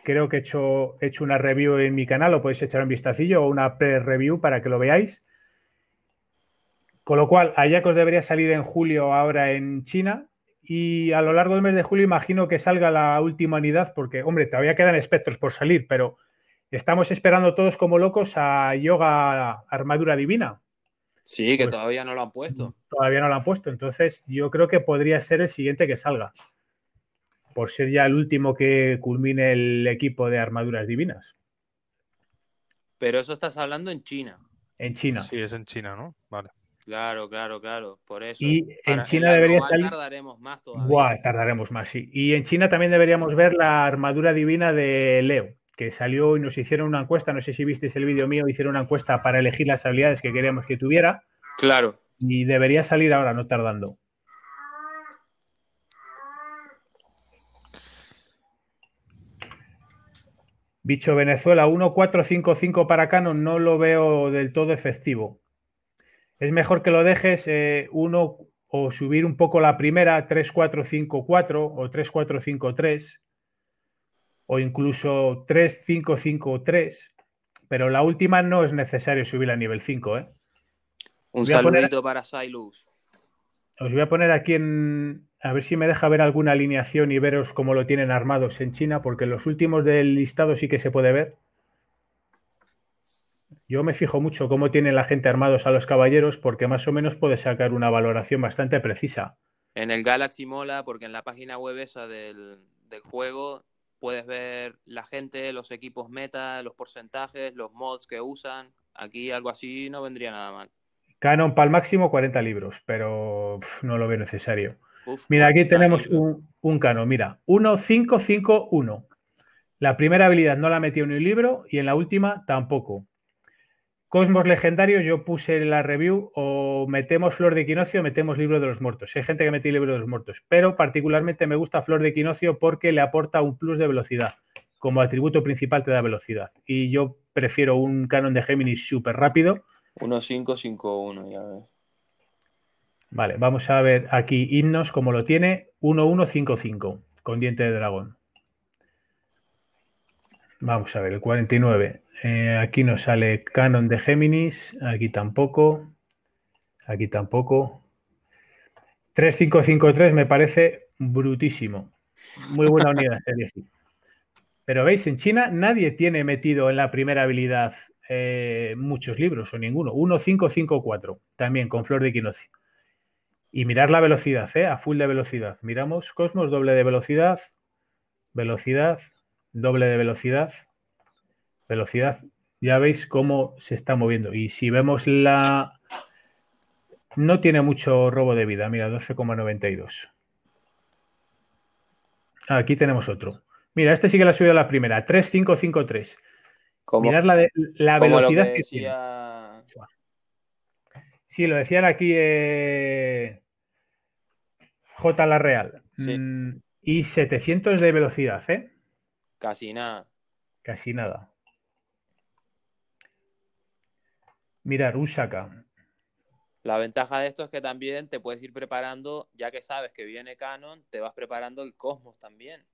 [SPEAKER 3] Creo que he hecho, he hecho, una review en mi canal, lo podéis echar un vistacillo o una pre-review para que lo veáis. Con lo cual, Ayacos debería salir en julio ahora en China y a lo largo del mes de julio imagino que salga la última unidad porque, hombre, todavía quedan espectros por salir, pero estamos esperando todos como locos a Yoga Armadura Divina.
[SPEAKER 1] Sí, que pues, todavía no lo han puesto.
[SPEAKER 3] Todavía no lo han puesto, entonces yo creo que podría ser el siguiente que salga, por ser ya el último que culmine el equipo de armaduras divinas.
[SPEAKER 1] Pero eso estás hablando en China.
[SPEAKER 3] En China.
[SPEAKER 2] Sí, es en China, ¿no? Vale.
[SPEAKER 1] Claro, claro, claro. Por eso.
[SPEAKER 3] Y en China debería.
[SPEAKER 1] Tardaremos más todavía.
[SPEAKER 3] Buah, tardaremos más, sí. Y en China también deberíamos ver la armadura divina de Leo, que salió y nos hicieron una encuesta. No sé si visteis el vídeo mío, hicieron una encuesta para elegir las habilidades que queríamos que tuviera.
[SPEAKER 1] Claro.
[SPEAKER 3] Y debería salir ahora, no tardando. Bicho Venezuela 1455 para Canon no lo veo del todo efectivo. Es mejor que lo dejes eh, uno o subir un poco la primera 3454 o 3453 o incluso 3553, pero la última no es necesario subir a nivel 5, ¿eh?
[SPEAKER 1] Un
[SPEAKER 3] Voy a poner-
[SPEAKER 1] saludito para Silus.
[SPEAKER 3] Os voy a poner aquí en. A ver si me deja ver alguna alineación y veros cómo lo tienen armados en China, porque los últimos del listado sí que se puede ver. Yo me fijo mucho cómo tiene la gente armados a los caballeros, porque más o menos puede sacar una valoración bastante precisa.
[SPEAKER 1] En el Galaxy mola porque en la página web esa del, del juego puedes ver la gente, los equipos meta, los porcentajes, los mods que usan. Aquí algo así no vendría nada mal.
[SPEAKER 3] Canon para el máximo 40 libros, pero no lo veo necesario.
[SPEAKER 1] Uf,
[SPEAKER 3] Mira, aquí
[SPEAKER 1] 40
[SPEAKER 3] tenemos un, un Canon. Mira, 1551. La primera habilidad no la metió en un libro y en la última tampoco. Cosmos legendarios, yo puse en la review o metemos Flor de Equinoccio o metemos Libro de los Muertos. Hay gente que mete Libro de los Muertos, pero particularmente me gusta Flor de Equinoccio porque le aporta un plus de velocidad. Como atributo principal te da velocidad. Y yo prefiero un Canon de Géminis súper rápido
[SPEAKER 1] 1551, ya ves.
[SPEAKER 3] Vale, vamos a ver aquí himnos como lo tiene 1155 con diente de dragón. Vamos a ver, el 49. Eh, aquí nos sale Canon de Géminis, aquí tampoco, aquí tampoco. 3553 me parece brutísimo. Muy buena unidad serie, sí. Pero veis, en China nadie tiene metido en la primera habilidad eh, muchos libros o ninguno. 1554, también con flor de equinoccio. Y mirar la velocidad, ¿eh? a full de velocidad. Miramos Cosmos, doble de velocidad, velocidad, doble de velocidad, velocidad. Ya veis cómo se está moviendo. Y si vemos la... No tiene mucho robo de vida, mira, 12,92. Aquí tenemos otro. Mira, este sí que la ha subido a la primera, 3553.
[SPEAKER 1] Como,
[SPEAKER 3] Mirad la, de, la velocidad
[SPEAKER 1] que
[SPEAKER 3] que tiene.
[SPEAKER 1] decía...
[SPEAKER 3] Sí, lo decían aquí eh, J. La Real.
[SPEAKER 1] Sí.
[SPEAKER 3] Mm, y 700 de velocidad, ¿eh?
[SPEAKER 1] Casi nada.
[SPEAKER 3] Casi nada. Mirar, un saca.
[SPEAKER 1] La ventaja de esto es que también te puedes ir preparando, ya que sabes que viene Canon, te vas preparando el Cosmos también.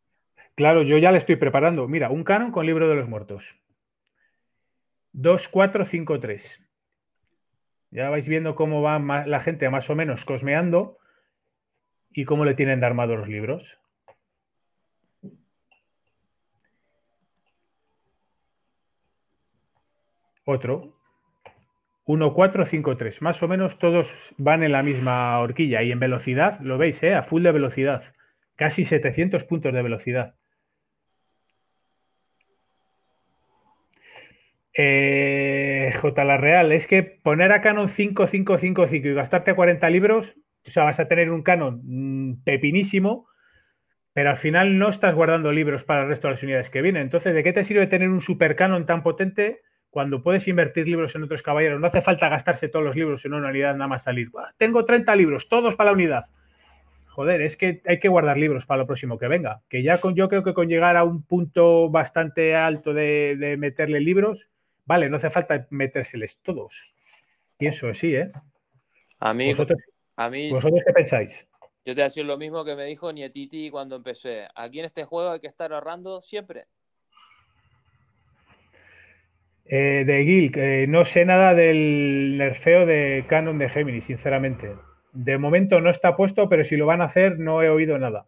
[SPEAKER 3] Claro, yo ya le estoy preparando. Mira, un canon con libro de los muertos. 2453. Ya vais viendo cómo va la gente más o menos cosmeando y cómo le tienen de armado los libros. Otro. 1453. Más o menos todos van en la misma horquilla y en velocidad, lo veis, ¿eh? a full de velocidad. Casi 700 puntos de velocidad. Eh, J. La Real, es que poner a Canon 5555 y gastarte 40 libros, o sea, vas a tener un Canon mm, pepinísimo, pero al final no estás guardando libros para el resto de las unidades que vienen. Entonces, ¿de qué te sirve tener un super Canon tan potente cuando puedes invertir libros en otros caballeros? No hace falta gastarse todos los libros en una unidad nada más salir. "Buah, Tengo 30 libros, todos para la unidad. Joder, es que hay que guardar libros para lo próximo que venga. Que ya con, yo creo que con llegar a un punto bastante alto de, de meterle libros, vale, no hace falta metérseles todos. Pienso así, ¿eh?
[SPEAKER 1] A mí,
[SPEAKER 3] ¿Vosotros,
[SPEAKER 1] a mí
[SPEAKER 3] ¿Vosotros qué pensáis?
[SPEAKER 1] yo te voy a decir lo mismo que me dijo Nietiti cuando empecé. Aquí en este juego hay que estar ahorrando siempre.
[SPEAKER 3] Eh, de Gil, eh, no sé nada del nerfeo de Canon de Gemini, sinceramente. De momento no está puesto, pero si lo van a hacer no he oído nada.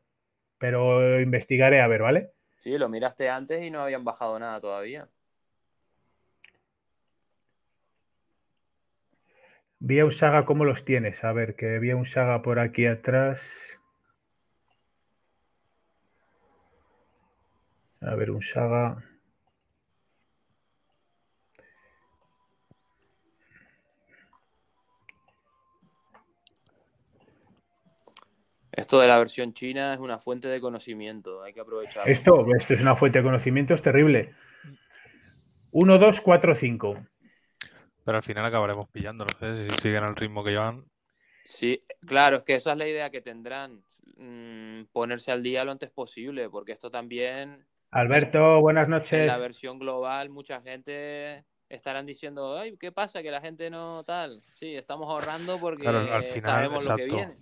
[SPEAKER 3] Pero investigaré a ver, ¿vale?
[SPEAKER 1] Sí, lo miraste antes y no habían bajado nada todavía.
[SPEAKER 3] Vía un saga, ¿cómo los tienes? A ver, que había un saga por aquí atrás. A ver, un saga.
[SPEAKER 1] Esto de la versión china es una fuente de conocimiento, hay que aprovecharlo.
[SPEAKER 3] Esto, esto es una fuente de conocimiento, es terrible. 1, 2, 4, 5.
[SPEAKER 2] Pero al final acabaremos pillándolos, ¿eh? Si siguen al ritmo que llevan.
[SPEAKER 1] Sí, claro, es que esa es la idea que tendrán, mm, ponerse al día lo antes posible, porque esto también
[SPEAKER 3] Alberto, buenas
[SPEAKER 1] En
[SPEAKER 3] noches.
[SPEAKER 1] la versión global, mucha gente estarán diciendo, ay, ¿qué pasa? Que la gente no tal. Sí, estamos ahorrando porque
[SPEAKER 2] Claro, al final,
[SPEAKER 1] sabemos lo que viene.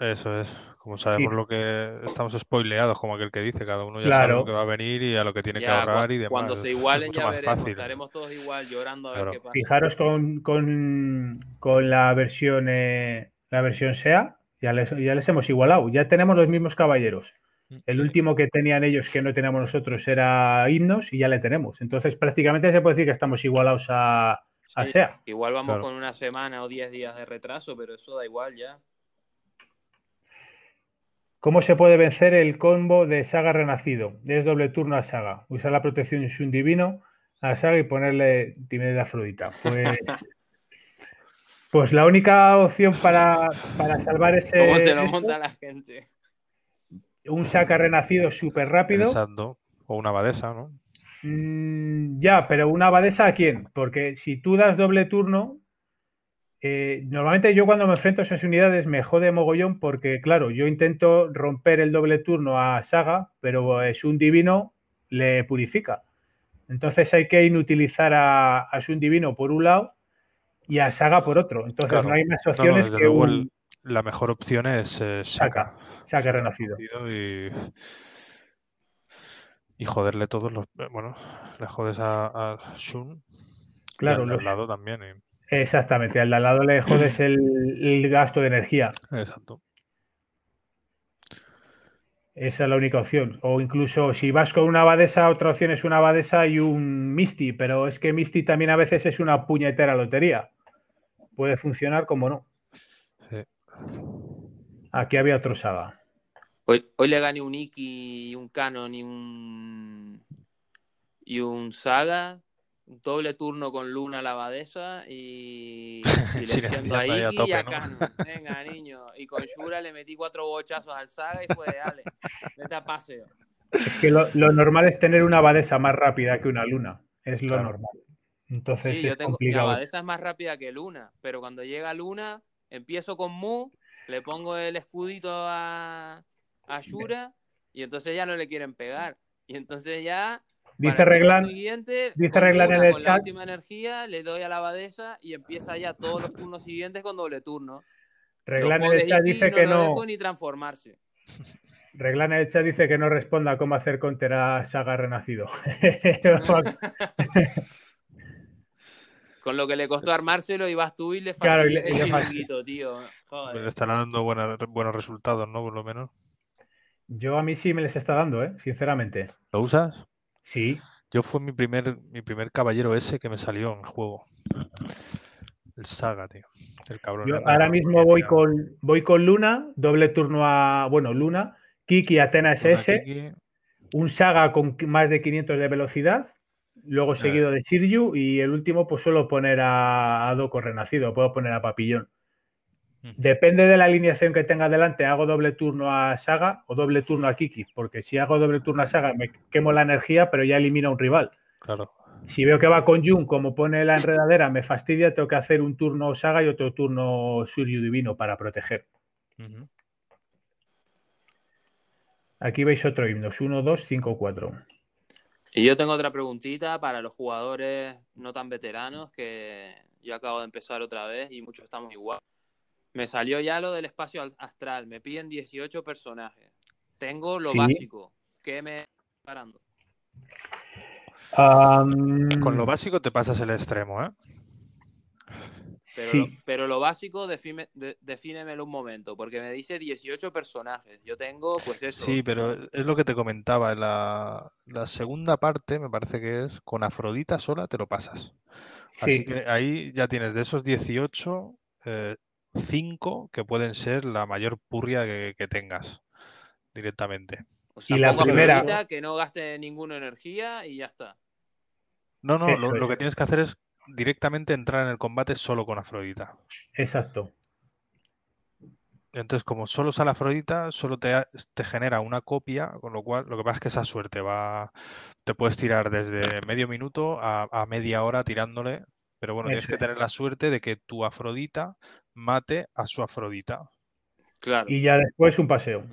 [SPEAKER 2] Eso es. Como sabemos
[SPEAKER 3] Sí.
[SPEAKER 2] lo que estamos spoileados, como aquel que dice, cada uno ya
[SPEAKER 3] Claro.
[SPEAKER 2] sabe lo que va a venir y a lo que tiene que ahorrar y demás.
[SPEAKER 1] cuando se
[SPEAKER 2] Es
[SPEAKER 1] igualen
[SPEAKER 2] mucho
[SPEAKER 1] ya
[SPEAKER 2] más
[SPEAKER 1] veremos.
[SPEAKER 2] fácil.
[SPEAKER 1] Estaremos todos igual llorando a ver qué pasa.
[SPEAKER 3] Fijaros con, con- con la versión eh, la versión SEA, ya les, ya les hemos igualado, ya tenemos los mismos caballeros. El
[SPEAKER 2] Sí.
[SPEAKER 3] último que tenían ellos que no teníamos nosotros era himnos y ya le tenemos. Entonces prácticamente se puede decir que estamos igualados a, a
[SPEAKER 1] Sí,
[SPEAKER 3] SEA.
[SPEAKER 1] Igual vamos
[SPEAKER 2] Claro.
[SPEAKER 1] con una semana o 10 días de retraso, pero eso da igual ya.
[SPEAKER 3] ¿Cómo se puede vencer el combo de Saga Renacido? Es doble turno a Saga. Usar la protección Shun Divino a Saga y ponerle timidez de Afrodita. Pues, pues la única opción para, para salvar ese
[SPEAKER 1] ¿Cómo se lo monta la gente?
[SPEAKER 3] un Saga Renacido súper rápido.
[SPEAKER 2] Exacto. O una abadesa, ¿no?
[SPEAKER 3] Mm, ya, pero una abadesa a quién? Porque si tú das doble turno, eh, normalmente yo cuando me enfrento a esas unidades me jode mogollón porque, claro, yo intento romper el doble turno a Saga, pero es un divino le purifica. Entonces hay que inutilizar a, a Sun Divino por un lado y a Saga por otro. Entonces
[SPEAKER 2] Claro.
[SPEAKER 3] no hay más
[SPEAKER 2] No, no,
[SPEAKER 3] opciones que un
[SPEAKER 2] el- la mejor opción es eh,
[SPEAKER 3] Saga.
[SPEAKER 2] Saga
[SPEAKER 3] renacido.
[SPEAKER 2] Y, y joderle todos los. eh, Bueno, le jodes a, a Shun.
[SPEAKER 3] Claro,
[SPEAKER 2] y al
[SPEAKER 3] los-
[SPEAKER 2] lado también. y-
[SPEAKER 3] Exactamente, al de al lado le jodes el, el gasto de energía.
[SPEAKER 2] exacto.
[SPEAKER 3] Esa es la única opción. O incluso si vas con una abadesa, otra opción es una abadesa y un Misty, pero es que Misty también a veces es una puñetera lotería. Puede funcionar como no.
[SPEAKER 2] Sí.
[SPEAKER 3] Aquí había otro saga.
[SPEAKER 1] Hoy, hoy le gané un Iki, y un Canon y un. Y un Saga. Un doble turno con Luna a la abadesa y Silenciando a y a
[SPEAKER 2] ¿no?
[SPEAKER 1] Canon. Venga, niño. Y con Shura le metí cuatro bochazos al Saga y fue de Ale. Vete a paseo.
[SPEAKER 3] Es que lo, lo normal es tener una abadesa más rápida que una luna. Es lo
[SPEAKER 2] Claro.
[SPEAKER 3] normal. Entonces
[SPEAKER 1] Sí, yo
[SPEAKER 3] es
[SPEAKER 1] tengo. Mi
[SPEAKER 3] complicado.
[SPEAKER 1] abadesa es más rápida que Luna, pero cuando llega Luna, empiezo con Mu, le pongo el escudito a, a Shura y entonces ya no le quieren pegar. Y entonces ya.
[SPEAKER 3] Dice Reglan,
[SPEAKER 1] siguiente,
[SPEAKER 3] dice
[SPEAKER 1] con
[SPEAKER 3] Reglan en el
[SPEAKER 1] con la
[SPEAKER 3] chat-
[SPEAKER 1] última energía, le doy a la abadesa y empieza ya todos los turnos siguientes con doble turno.
[SPEAKER 3] Reglan en el chat dice
[SPEAKER 1] no
[SPEAKER 3] que no.
[SPEAKER 1] dejo ni transformarse.
[SPEAKER 3] Reglan en el chat dice que no responda cómo hacer counter a Saga Renacido.
[SPEAKER 1] Con lo que le costó armárselo y vas tú y le
[SPEAKER 3] Claro, y le-
[SPEAKER 1] el
[SPEAKER 3] le
[SPEAKER 1] chiringuito, tío.
[SPEAKER 2] Le
[SPEAKER 1] Joder.
[SPEAKER 2] estará dando buena- buenos resultados, ¿no? Por lo menos.
[SPEAKER 3] Yo a mí sí me les está dando, ¿eh? sinceramente.
[SPEAKER 2] ¿Lo usas?
[SPEAKER 3] Sí,
[SPEAKER 2] Yo fue mi primer, mi primer caballero ese que me salió en el juego. El Saga, tío. El cabrón.
[SPEAKER 3] Yo ahora mismo voy con, voy con Luna, doble turno a, bueno, Luna, Kiki, Atena
[SPEAKER 2] Una
[SPEAKER 3] SS,
[SPEAKER 2] Kiki,
[SPEAKER 3] un Saga con más de 500 de velocidad, luego seguido de Shiryu y el último pues suelo poner a, a Doko Renacido, puedo poner a Papillón. Depende de la alineación que tenga delante, hago doble turno a Saga o doble turno a Kiki, porque si hago doble turno a Saga me quemo la energía, pero ya elimino a un rival.
[SPEAKER 2] Claro.
[SPEAKER 3] Si veo que va con Jun, como pone la enredadera, me fastidia, tengo que hacer un turno Saga y otro turno Suryu Divino para proteger. Aquí veis otro himnos, 1, 2, 5, 4.
[SPEAKER 1] Y yo tengo otra preguntita para los jugadores no tan veteranos que yo acabo de empezar otra vez y muchos estamos igual. Me salió ya lo del espacio al- astral. Me piden 18 personajes. Tengo lo
[SPEAKER 3] Sí.
[SPEAKER 1] básico. ¿Qué me parando?
[SPEAKER 2] Con lo básico te pasas el extremo, ¿eh?
[SPEAKER 1] Pero,
[SPEAKER 3] sí,
[SPEAKER 1] lo, pero lo básico, define, de- defínemelo un momento, porque me dice 18 personajes. Yo tengo, pues eso.
[SPEAKER 2] Sí, pero es lo que te comentaba. La, la segunda parte, me parece que es con Afrodita sola te lo pasas. Así
[SPEAKER 3] sí.
[SPEAKER 2] que ahí ya tienes de esos 18, 5 que pueden ser la mayor purria que, que tengas directamente.
[SPEAKER 1] O sea,
[SPEAKER 3] y la primera-
[SPEAKER 1] Afrodita, que no gaste ninguna energía y ya está.
[SPEAKER 2] No, no, lo, que tienes que hacer es directamente entrar en el combate solo con Afrodita.
[SPEAKER 3] Exacto.
[SPEAKER 2] Entonces, como solo sale Afrodita, solo te, te genera una copia, con lo cual lo que pasa es que esa suerte va, te puedes tirar desde medio minuto a, a media hora tirándole, pero bueno, tienes que tener la suerte de que tu Afrodita mate a su Afrodita.
[SPEAKER 1] Claro.
[SPEAKER 3] Y ya después un paseo.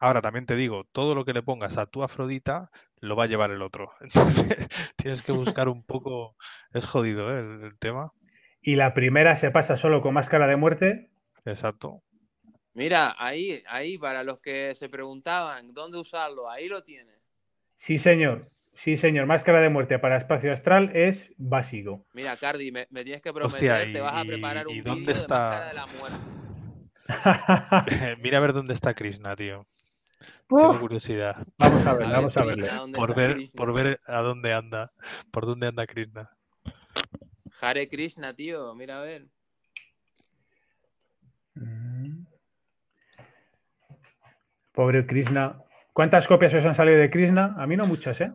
[SPEAKER 2] Ahora también te digo, todo lo que le pongas a tu Afrodita lo va a llevar el otro. Entonces tienes que buscar un poco. Es jodido ¿eh? el, el tema.
[SPEAKER 3] Y la primera se pasa solo con máscara de muerte.
[SPEAKER 2] Exacto.
[SPEAKER 1] Mira, ahí, ahí, para los que se preguntaban dónde usarlo, ahí lo tienes.
[SPEAKER 3] Sí, señor. Sí, señor. Máscara de muerte para espacio astral es básico.
[SPEAKER 1] Mira, Cardi, me, me tienes que prometer,
[SPEAKER 2] Hostia,
[SPEAKER 1] te vas a
[SPEAKER 2] y-
[SPEAKER 1] preparar un
[SPEAKER 2] y
[SPEAKER 1] vídeo
[SPEAKER 2] dónde
[SPEAKER 1] de
[SPEAKER 2] está?
[SPEAKER 1] máscara de la muerte.
[SPEAKER 2] Mira a ver dónde está Krishna, tío. Tengo curiosidad.
[SPEAKER 3] vamos a ver,
[SPEAKER 1] A ver,
[SPEAKER 3] vamos a verle.
[SPEAKER 1] ¿dónde
[SPEAKER 2] Por
[SPEAKER 1] está
[SPEAKER 2] ver,
[SPEAKER 1] Krishna?
[SPEAKER 2] por ver a dónde anda. Por dónde anda Krishna.
[SPEAKER 1] Hare Krishna, tío, mira a ver.
[SPEAKER 3] Mm. Pobre Krishna. ¿Cuántas copias os han salido de Krishna? A mí no muchas, ¿eh?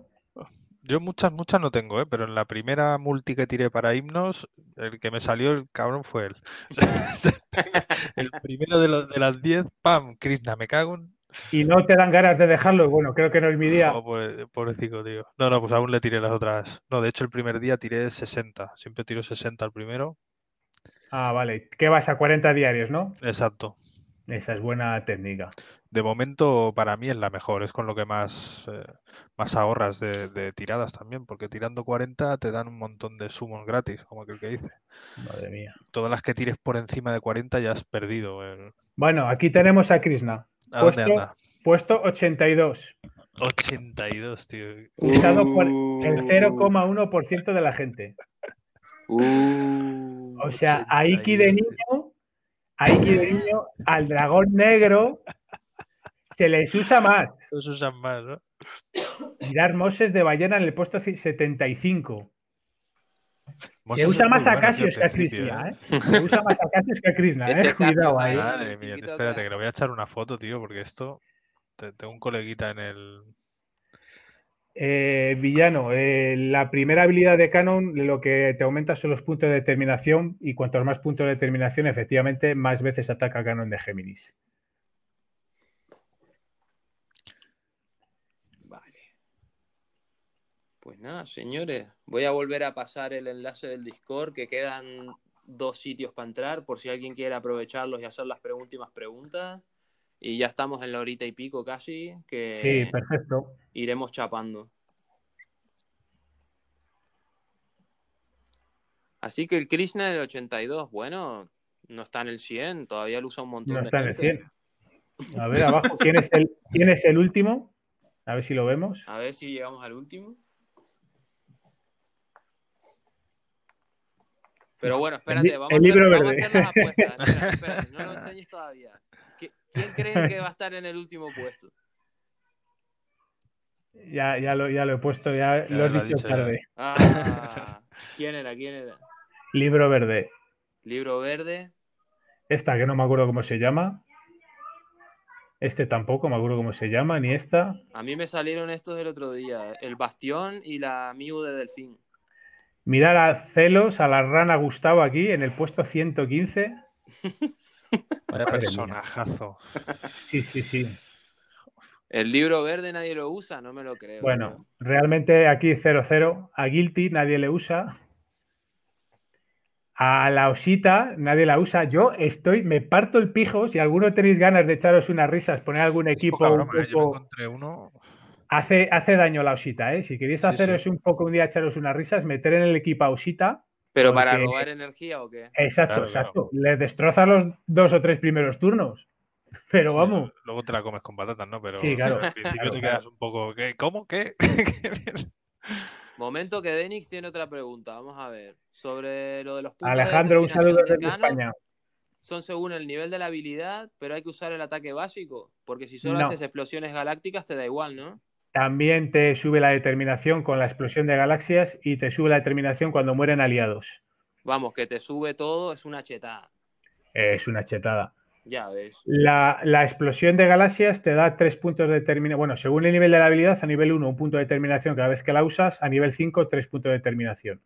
[SPEAKER 2] Yo muchas, muchas no tengo, ¿eh? pero en la primera multi que tiré para himnos, el que me salió el cabrón fue él. el primero de, los, de las 10, ¡pam! Krishna, me cago en...
[SPEAKER 3] Y no te dan ganas de dejarlo. Bueno, creo que no es mi día.
[SPEAKER 2] Pobre- pobrecito, tío. No, no, pues aún le tiré las otras. No, de hecho el primer día tiré 60. Siempre tiro 60 al primero.
[SPEAKER 3] Ah, vale. ¿Qué vas a 40 diarios, no?
[SPEAKER 2] Exacto.
[SPEAKER 3] Esa es buena técnica.
[SPEAKER 2] De momento para mí es la mejor, es con lo que más, eh, más ahorras de, de tiradas también, porque tirando 40 te dan un montón de summons gratis, como aquel que dice.
[SPEAKER 3] Madre mía.
[SPEAKER 2] Todas las que tires por encima de 40 ya has perdido. el-
[SPEAKER 3] Bueno, aquí tenemos a Krishna.
[SPEAKER 2] ¿A dónde
[SPEAKER 3] Puesto-
[SPEAKER 2] anda?
[SPEAKER 3] Puesto 82.
[SPEAKER 2] 82, tío.
[SPEAKER 3] Usado por
[SPEAKER 1] Uh.
[SPEAKER 3] el 0,1% de la gente.
[SPEAKER 1] Uh,
[SPEAKER 3] O sea, Aiki de
[SPEAKER 2] 82,
[SPEAKER 3] niño, De niño, al dragón negro se les usa más.
[SPEAKER 2] Los usan más, ¿no?
[SPEAKER 3] Mirar Moses de ballena en el puesto ci- 75. Se usa más a
[SPEAKER 2] al
[SPEAKER 3] que a Krishna,
[SPEAKER 2] ¿eh?
[SPEAKER 3] ¿eh? Se usa más a Cassius que a Krishna, ¿eh? Cuidado ahí.
[SPEAKER 1] ahí.
[SPEAKER 2] Madre mía, espérate,
[SPEAKER 1] que-
[SPEAKER 2] que le voy a echar una foto, tío, porque esto... te- Tengo un coleguita en el...
[SPEAKER 3] Eh, villano, eh, la primera habilidad de Canon lo que te aumenta son los puntos de determinación y cuantos más puntos de determinación, efectivamente, más veces ataca Canon de Géminis.
[SPEAKER 1] Vale. Pues nada, señores, voy a volver a pasar el enlace del Discord, que quedan dos sitios para entrar, por si alguien quiere aprovecharlos y hacer las últimas preguntas. Y ya estamos en la horita y pico casi, que
[SPEAKER 3] Sí, perfecto.
[SPEAKER 1] iremos chapando. Así que el Krishna del 82, bueno, no está en el 100, todavía lo usa un montón
[SPEAKER 3] No
[SPEAKER 1] de
[SPEAKER 3] está en el
[SPEAKER 1] gente.
[SPEAKER 3] 100. A ver abajo, ¿quién es el, quién es el último? A ver si lo vemos.
[SPEAKER 1] A ver si llegamos al último. Pero bueno, espérate, vamos,
[SPEAKER 3] el
[SPEAKER 1] a, hacer,
[SPEAKER 3] libro
[SPEAKER 1] vamos a
[SPEAKER 3] verde.
[SPEAKER 1] hacer las apuestas. Espera, espérate, no lo enseñes todavía. ¿Qui- ¿Quién cree que va a estar en el último puesto?
[SPEAKER 3] Ya, ya, lo, ya lo he puesto, ya,
[SPEAKER 2] Ya
[SPEAKER 3] lo has
[SPEAKER 2] ha
[SPEAKER 3] dicho tarde.
[SPEAKER 1] Ah, ¿Quién era? ¿Quién era?
[SPEAKER 3] Libro verde.
[SPEAKER 1] Libro verde.
[SPEAKER 3] Esta que no me acuerdo cómo se llama. Este tampoco me acuerdo cómo se llama, ni esta.
[SPEAKER 1] A mí me salieron estos el otro día. El Bastión y la Miu de Delfín.
[SPEAKER 3] Mirar a Celos, a la rana Gustavo aquí en el puesto 115.
[SPEAKER 2] Personajazo.
[SPEAKER 3] Sí, sí, sí.
[SPEAKER 1] El libro verde nadie lo usa, no me lo creo.
[SPEAKER 3] Bueno, realmente aquí 0-0. A Guilty nadie le usa. A la Osita nadie la usa. Yo estoy, me parto el pijo. Si alguno tenéis ganas de echaros unas risas, poner algún equipo
[SPEAKER 2] poca
[SPEAKER 3] un
[SPEAKER 2] broma, ¿eh?
[SPEAKER 3] Poco.
[SPEAKER 2] uno...
[SPEAKER 3] Hace, hace daño la Osita, ¿eh? Si queréis
[SPEAKER 2] Sí,
[SPEAKER 3] haceros
[SPEAKER 2] sí.
[SPEAKER 3] un poco un día echaros unas risas, meter en el equipo a Osita.
[SPEAKER 1] ¿Pero para robar energía o qué?
[SPEAKER 3] Exacto,
[SPEAKER 2] Claro,
[SPEAKER 3] exacto. Le destrozas los dos o tres primeros turnos. Pero
[SPEAKER 2] Sí,
[SPEAKER 3] vamos.
[SPEAKER 2] Luego te la comes con patatas, ¿no? Pero,
[SPEAKER 3] Sí, claro.
[SPEAKER 2] al principio
[SPEAKER 3] Claro,
[SPEAKER 2] te
[SPEAKER 3] claro.
[SPEAKER 2] quedas un poco... ¿qué? ¿Cómo? ¿Qué?
[SPEAKER 1] Momento que Denix tiene otra pregunta. Vamos a ver. Sobre lo de los puntos
[SPEAKER 3] Alejandro,
[SPEAKER 1] de
[SPEAKER 3] un saludo desde España.
[SPEAKER 1] Son según el nivel de la habilidad, pero hay que usar el ataque básico. Porque si solo
[SPEAKER 3] No.
[SPEAKER 1] haces explosiones galácticas, te da igual, ¿no?
[SPEAKER 3] También te sube la determinación con la explosión de galaxias y te sube la determinación cuando mueren aliados.
[SPEAKER 1] Vamos, que te sube todo, es una chetada.
[SPEAKER 3] Es una chetada.
[SPEAKER 1] Ya ves.
[SPEAKER 3] La, la explosión de galaxias te da tres puntos de determinación. Bueno, según el nivel de la habilidad, a nivel 1, un punto de determinación cada vez que la usas. A nivel 5, tres puntos de determinación.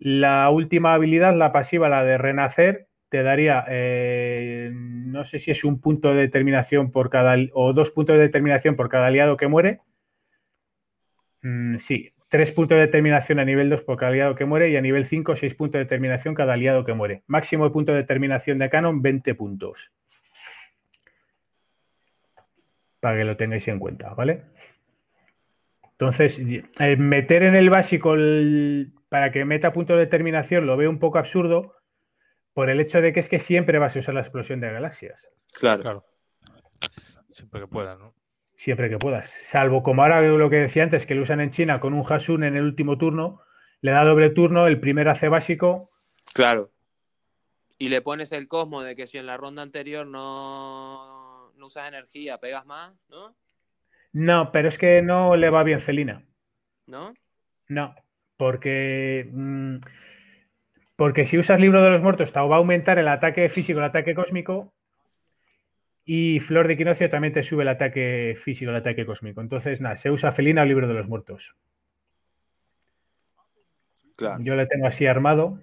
[SPEAKER 3] La última habilidad, la pasiva, la de renacer, te daría, eh, no sé si es un punto de determinación por cada, o dos puntos de determinación por cada aliado que muere. Mm, sí, tres puntos de determinación a nivel 2 por cada aliado que muere y a nivel 5, seis puntos de determinación cada aliado que muere. Máximo de punto de determinación de canon, 20 puntos. para que lo tengáis en cuenta, ¿vale? Entonces, eh, meter en el básico para que meta punto de determinación lo veo un poco absurdo por el hecho de que es que siempre vas a usar la explosión de galaxias.
[SPEAKER 1] Claro.
[SPEAKER 2] Claro. Siempre que puedas, ¿no?
[SPEAKER 3] Siempre que puedas. Salvo como ahora lo que decía antes, que lo usan en China con un Hasun en el último turno, le da doble turno, el primer hace básico.
[SPEAKER 1] Claro. Y le pones el cosmo de que si en la ronda anterior no, no usas energía, pegas más, ¿no?
[SPEAKER 3] No, pero es que no le va bien Felina.
[SPEAKER 1] ¿No?
[SPEAKER 3] No, porque. mm, porque si usas libro de los muertos, va a aumentar el ataque físico, el ataque cósmico. Y Flor de Equinoccio también te sube el ataque físico, el ataque cósmico. Entonces, nada, se usa Felina o libro de los muertos.
[SPEAKER 1] Claro.
[SPEAKER 3] Yo le tengo así armado.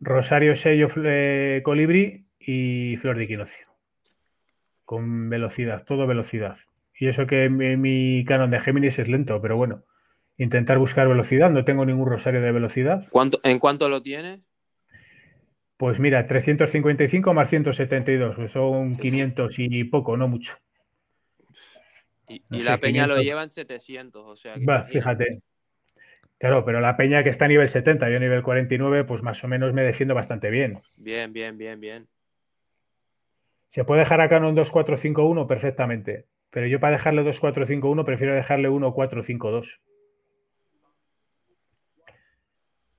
[SPEAKER 3] Rosario Sello eh, Colibrí y Flor de Equinoccio. Con velocidad, todo velocidad. Y eso que mi, mi canon de Géminis es lento, pero bueno. Intentar buscar velocidad. No tengo ningún rosario de velocidad.
[SPEAKER 1] ¿Cuánto, ¿En cuánto lo tienes?
[SPEAKER 3] Pues mira, 355 más 172. Pues son
[SPEAKER 1] Sí, sí.
[SPEAKER 3] 500 y poco, no mucho.
[SPEAKER 1] Y,
[SPEAKER 3] No
[SPEAKER 1] y
[SPEAKER 3] sé,
[SPEAKER 1] la peña lo
[SPEAKER 3] 500.
[SPEAKER 1] lleva en 700, o sea que
[SPEAKER 3] Va,
[SPEAKER 1] imagínate.
[SPEAKER 3] fíjate. Claro, pero la peña que está a nivel 70, yo a nivel 49, pues más o menos me defiendo bastante bien.
[SPEAKER 1] Bien, bien, bien, bien.
[SPEAKER 3] Se puede dejar a Canon 2451 perfectamente, pero yo para dejarle 2451 prefiero dejarle 1452.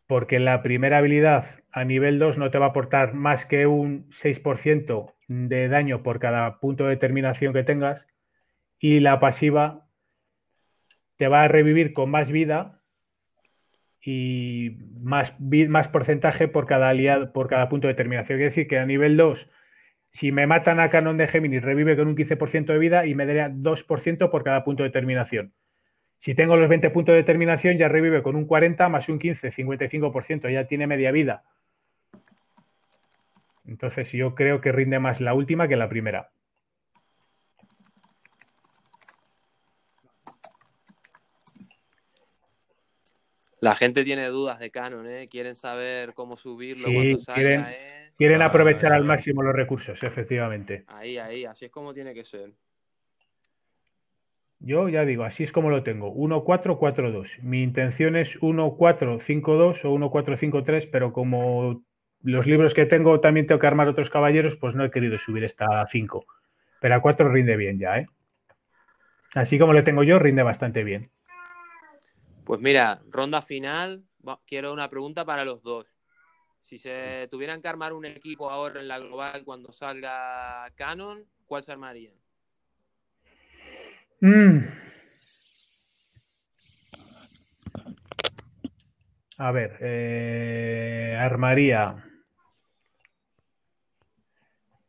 [SPEAKER 3] Porque la primera habilidad a nivel 2 no te va a aportar más que un 6% de daño por cada punto de determinación que tengas y la pasiva te va a revivir con más vida y más, más porcentaje por cada aliado, por cada punto de determinación. Quiere decir que a nivel 2 si me matan a Canon de Géminis, revive con un 15% de vida y me daría 2% por cada punto de determinación. Si tengo los 20 puntos de determinación, ya revive con un 40 más un 15, 55%, ya tiene media vida. Entonces yo creo que rinde más la última que la primera.
[SPEAKER 1] La gente tiene dudas de Canon, ¿eh? Quieren saber cómo subirlo
[SPEAKER 3] Sí,
[SPEAKER 1] cuando salga,
[SPEAKER 3] quieren-
[SPEAKER 1] ¿eh?
[SPEAKER 3] Quieren
[SPEAKER 2] Ah,
[SPEAKER 3] aprovechar al máximo los recursos, efectivamente.
[SPEAKER 1] Ahí, ahí, así es como tiene que ser.
[SPEAKER 3] Yo ya digo, así es como lo tengo, 1-4-4-2. Mi intención es 1-4-5-2 o 1-4-5-3, pero como los libros que tengo también tengo que armar otros caballeros, pues no he querido subir esta a 5. Pero a 4 rinde bien ya, ¿eh? Así como le tengo yo, rinde bastante bien.
[SPEAKER 1] Pues mira, ronda final, quiero una pregunta para los dos. Si se tuvieran que armar un equipo ahora en la global cuando salga Canon, ¿cuál se armaría?
[SPEAKER 3] Mm. A ver, eh, armaría.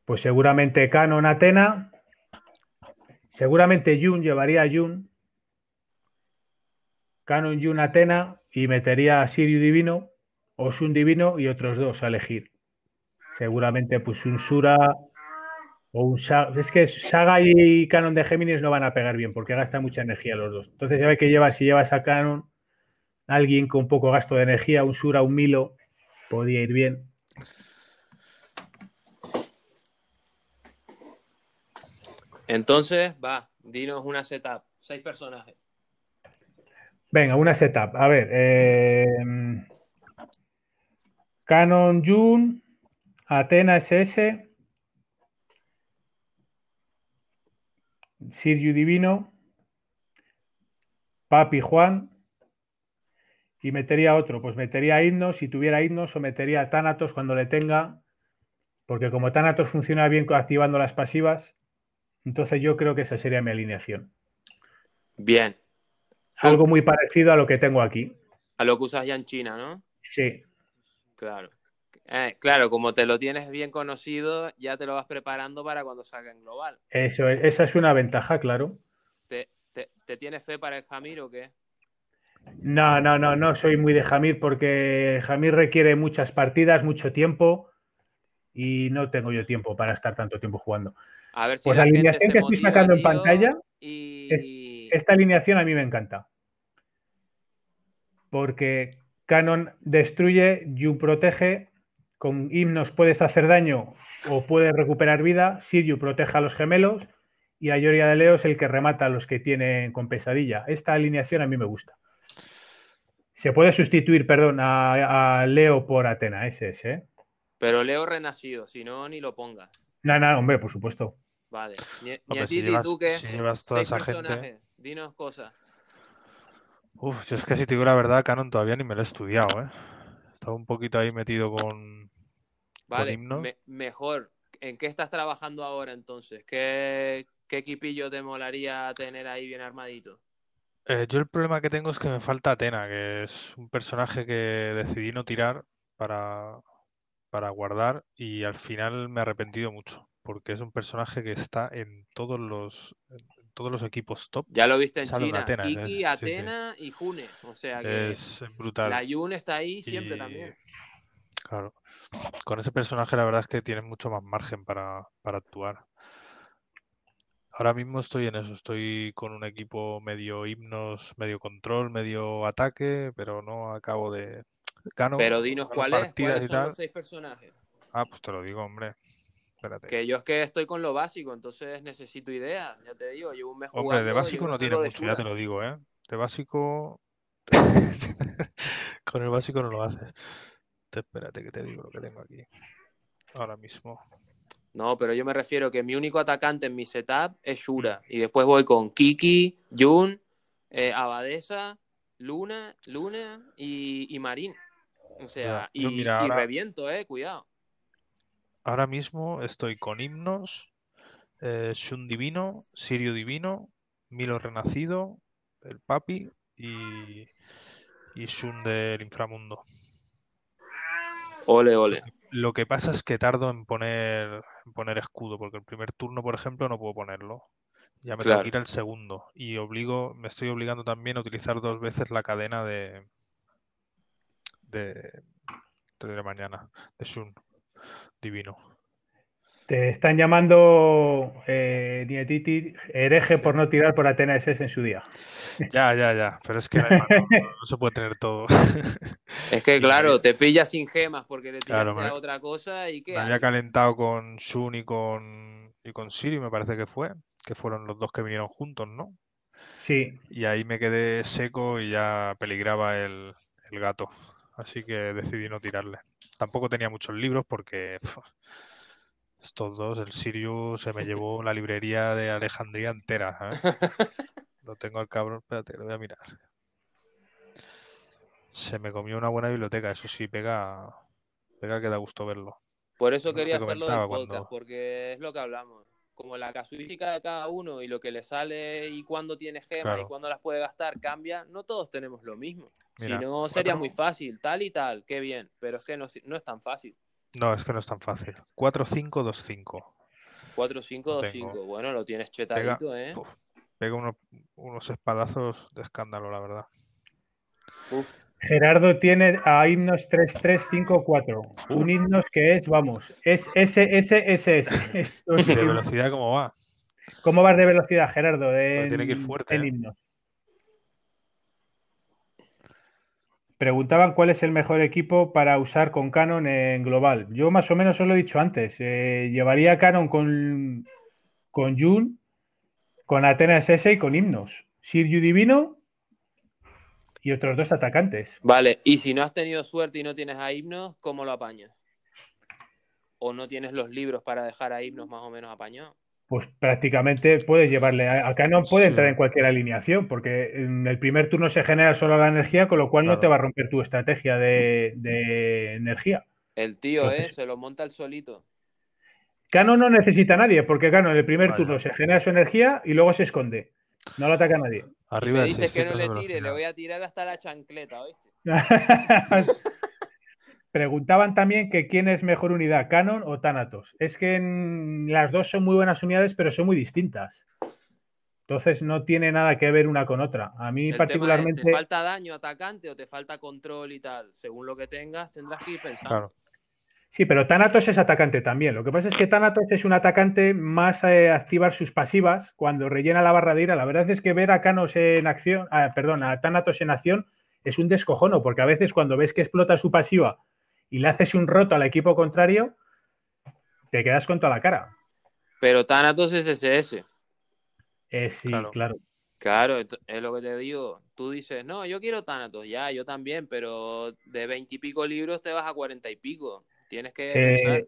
[SPEAKER 3] Pues seguramente Canon Atena. Seguramente Jun llevaría a Jun. Canon Jun Atena y metería a Sirio Divino o Sun Divino y otros dos a elegir. Seguramente pues un Sura o un Saga. Es que Saga y Canon de Géminis no van a pegar bien porque gastan mucha energía los dos. Entonces ya ve que llevas, si llevas a Canon, alguien con poco gasto de energía, un Sura, un Milo, podía ir bien.
[SPEAKER 1] Entonces, va, dinos una setup. Seis personajes.
[SPEAKER 3] Venga, una setup. A ver. eh, Canon Jun, Atena SS, Sirju Divino, Papi Juan. Y metería otro, pues metería a Himnos, si tuviera Himnos, o metería a Thanatos cuando le tenga, porque como Thanatos funciona bien activando las pasivas, entonces yo creo que esa sería mi alineación.
[SPEAKER 1] Bien.
[SPEAKER 3] Algo muy parecido a lo que tengo aquí.
[SPEAKER 1] A lo que usas ya en China, ¿no?
[SPEAKER 3] Sí,
[SPEAKER 1] Claro. Eh, claro, como te lo tienes bien conocido, ya te lo vas preparando para cuando salga en global.
[SPEAKER 3] eso es- esa es una ventaja, claro.
[SPEAKER 1] ¿Te, te, te tienes fe para el Jamir o qué?
[SPEAKER 3] No, no, no, no soy muy de Jamir porque Jamir requiere muchas partidas, mucho tiempo y no tengo yo tiempo para estar tanto tiempo jugando.
[SPEAKER 1] A ver si
[SPEAKER 3] Pues
[SPEAKER 1] la
[SPEAKER 3] alineación que estoy sacando en pantalla,
[SPEAKER 1] y...
[SPEAKER 3] Esta alineación a mí me encanta. Porque Canon destruye, Yu protege, con himnos puedes hacer daño o puedes recuperar vida, Siryu protege a los gemelos y Ayoria de Leo es el que remata a los que tienen con pesadilla. Esta alineación a mí me gusta. Se puede sustituir, perdón, a, a Leo por Atena, ese es, ¿eh?
[SPEAKER 1] Pero Leo renacido, si no, ni lo pongas.
[SPEAKER 3] No, no, hombre, por supuesto.
[SPEAKER 1] Vale. Ñe-
[SPEAKER 2] Hombre, si
[SPEAKER 1] Ñetiti,
[SPEAKER 2] llevas-
[SPEAKER 1] ¿tú qué?
[SPEAKER 2] si llevas toda
[SPEAKER 1] Seis
[SPEAKER 2] esa gente-
[SPEAKER 1] personajes, Dinos cosas.
[SPEAKER 2] Uf, yo es que si te digo la verdad, Canon todavía ni me lo he estudiado, ¿eh? Estaba un poquito ahí metido con...
[SPEAKER 1] Vale,
[SPEAKER 2] himnos?
[SPEAKER 1] me- mejor. ¿En qué estás trabajando ahora entonces? ¿Qué, qué equipillo te molaría tener ahí bien armadito?
[SPEAKER 2] Eh, yo el problema que tengo es que me falta Atena, que es un personaje que decidí no tirar para, para guardar y al final me he arrepentido mucho, porque es un personaje que está en todos los, todos los equipos top.
[SPEAKER 1] Ya lo viste en China.
[SPEAKER 2] Atenas,
[SPEAKER 1] Kiki,
[SPEAKER 2] es- sí, sí.
[SPEAKER 1] Atena y June. O sea que
[SPEAKER 2] Es brutal.
[SPEAKER 1] la Yun está ahí siempre
[SPEAKER 2] Y,
[SPEAKER 1] también.
[SPEAKER 2] Claro. Con ese personaje la verdad es que tienes mucho más margen para, para actuar. Ahora mismo estoy en eso, estoy con un equipo medio himnos, medio control, medio ataque, pero no acabo de... Gano,
[SPEAKER 1] Pero dinos cuáles
[SPEAKER 2] y
[SPEAKER 1] son los seis personajes.
[SPEAKER 2] Ah, pues te lo digo, hombre. Espérate.
[SPEAKER 1] Que yo es que estoy con lo básico, entonces necesito ideas. Ya te digo, llevo un mes
[SPEAKER 2] Hombre, de
[SPEAKER 1] jugando y
[SPEAKER 2] básico no tiene
[SPEAKER 1] de
[SPEAKER 2] mucho, ya te lo digo, ¿eh? De básico... Con el básico no lo haces. Te- Espérate que te digo lo que tengo aquí. Ahora mismo.
[SPEAKER 1] No, pero yo me refiero que mi único atacante en mi setup es Shura. Y después voy con Kiki, Jun, eh, Abadesa, Luna, Luna y, y Marín. O sea, y,
[SPEAKER 2] mira,
[SPEAKER 1] y
[SPEAKER 2] ahora-
[SPEAKER 1] reviento, eh, cuidado.
[SPEAKER 2] Ahora mismo estoy con himnos, eh, Shun Divino, Sirio Divino, Milo Renacido, el Papi y, y Shun del Inframundo.
[SPEAKER 1] Ole, ole.
[SPEAKER 2] Lo que pasa es que tardo en poner, en poner escudo, porque el primer turno, por ejemplo, no puedo ponerlo. Ya me tengo
[SPEAKER 1] Claro.
[SPEAKER 2] que ir al segundo. Y obligo, me estoy obligando también a utilizar dos veces la cadena de, de, de mañana, de Shun Divino.
[SPEAKER 3] Te están llamando eh, Nietiti hereje por no tirar por Atena SS en su día.
[SPEAKER 2] Ya, ya, ya. Pero es que no, no- no se puede tener todo.
[SPEAKER 1] Es que, claro, te pillas sin gemas porque le tiraste
[SPEAKER 2] Claro,
[SPEAKER 1] a otra cosa y qué
[SPEAKER 2] Me había calentado con Shun y con, y con Siri, me parece que fue. Que fueron los dos que vinieron juntos, ¿no?
[SPEAKER 3] Sí,
[SPEAKER 2] Y ahí me quedé seco y ya peligraba el, el gato. Así que decidí no tirarle. Tampoco tenía muchos libros porque estos dos, el Sirius se me llevó la librería de Alejandría entera. ¿eh? Lo tengo al cabrón, espérate, lo voy a mirar. Se me comió una buena biblioteca, eso sí, pega, pega que da gusto verlo.
[SPEAKER 1] Por eso quería hacerlo del podcast,
[SPEAKER 2] cuando-
[SPEAKER 1] porque es lo que hablamos. Como la casuística de cada uno y lo que le sale y cuándo tiene gemas y cuándo las puede gastar cambia, no todos tenemos lo mismo.
[SPEAKER 2] Mira,
[SPEAKER 1] si no, sería
[SPEAKER 2] cuatro-
[SPEAKER 1] muy fácil, tal y tal, qué bien, pero es que no, no es tan fácil.
[SPEAKER 2] No, es que no es tan fácil. 4-5-2-5.
[SPEAKER 1] 4-5-2-5,
[SPEAKER 2] tengo.
[SPEAKER 1] bueno, lo tienes chetadito, ¿eh?
[SPEAKER 2] Puf, Pega unos, unos espadazos de escándalo, la verdad.
[SPEAKER 1] Uf.
[SPEAKER 3] Gerardo tiene a himnos 3354. Un himnos que es, vamos, es SSSS. Esto
[SPEAKER 2] ¿Y
[SPEAKER 3] es
[SPEAKER 2] de velocidad cómo va?
[SPEAKER 3] ¿Cómo vas de velocidad, Gerardo? En,
[SPEAKER 2] tiene que ir fuerte,
[SPEAKER 3] en
[SPEAKER 2] ¿eh?
[SPEAKER 3] himnos. Preguntaban cuál es el mejor equipo para usar con Canon en global. Yo más o menos os lo he dicho antes. eh, llevaría Canon con, con Jun, con Atenas S y con himnos. Sirju Divino y otros dos atacantes.
[SPEAKER 1] Vale, y si no has tenido suerte y no tienes a himnos, ¿cómo lo apañas? ¿O no tienes los libros para dejar a himnos más o menos apañados?
[SPEAKER 3] Pues prácticamente puedes llevarle. a- Acá no puede
[SPEAKER 2] Sí.
[SPEAKER 3] entrar en cualquier alineación, porque en el primer turno se genera solo la energía, con lo cual no te va a romper tu estrategia de, de energía.
[SPEAKER 1] El tío, ¿eh? Se lo monta el solito.
[SPEAKER 3] Cano no necesita a nadie, porque Cano en el primer turno se genera su energía y luego se esconde. No lo ataca a nadie.
[SPEAKER 1] Y
[SPEAKER 2] Arriba
[SPEAKER 1] me dices que no
[SPEAKER 2] 600
[SPEAKER 1] le tire, le voy a tirar hasta la chancleta, ¿oíste?
[SPEAKER 3] Preguntaban también que quién es mejor unidad, Canon o Thanatos. Es que en- las dos son muy buenas unidades, pero son muy distintas. Entonces no tiene nada que ver una con otra. A mí
[SPEAKER 1] El tema es,
[SPEAKER 3] particularmente...
[SPEAKER 1] ¿te falta daño atacante o te falta control y tal? Según lo que tengas, tendrás que ir pensando.
[SPEAKER 2] Claro.
[SPEAKER 3] Sí, pero Thanatos es atacante también. Lo que pasa es que Thanatos es un atacante más a activar sus pasivas cuando rellena la barra de ira. La verdad es que ver a Canos en acción, ah, perdón, a Thanatos en acción es un descojono, porque a veces cuando ves que explota su pasiva y le haces un roto al equipo contrario, te quedas con toda la cara.
[SPEAKER 1] Pero Thanatos es SS.
[SPEAKER 3] Eh, sí,
[SPEAKER 2] Claro.
[SPEAKER 3] claro.
[SPEAKER 1] Claro, es lo que te digo. Tú dices, no, yo quiero Thanatos, ya, yo también, pero de veintipico libros te vas a cuarenta y pico. Tienes que
[SPEAKER 3] Eh,
[SPEAKER 1] pensar.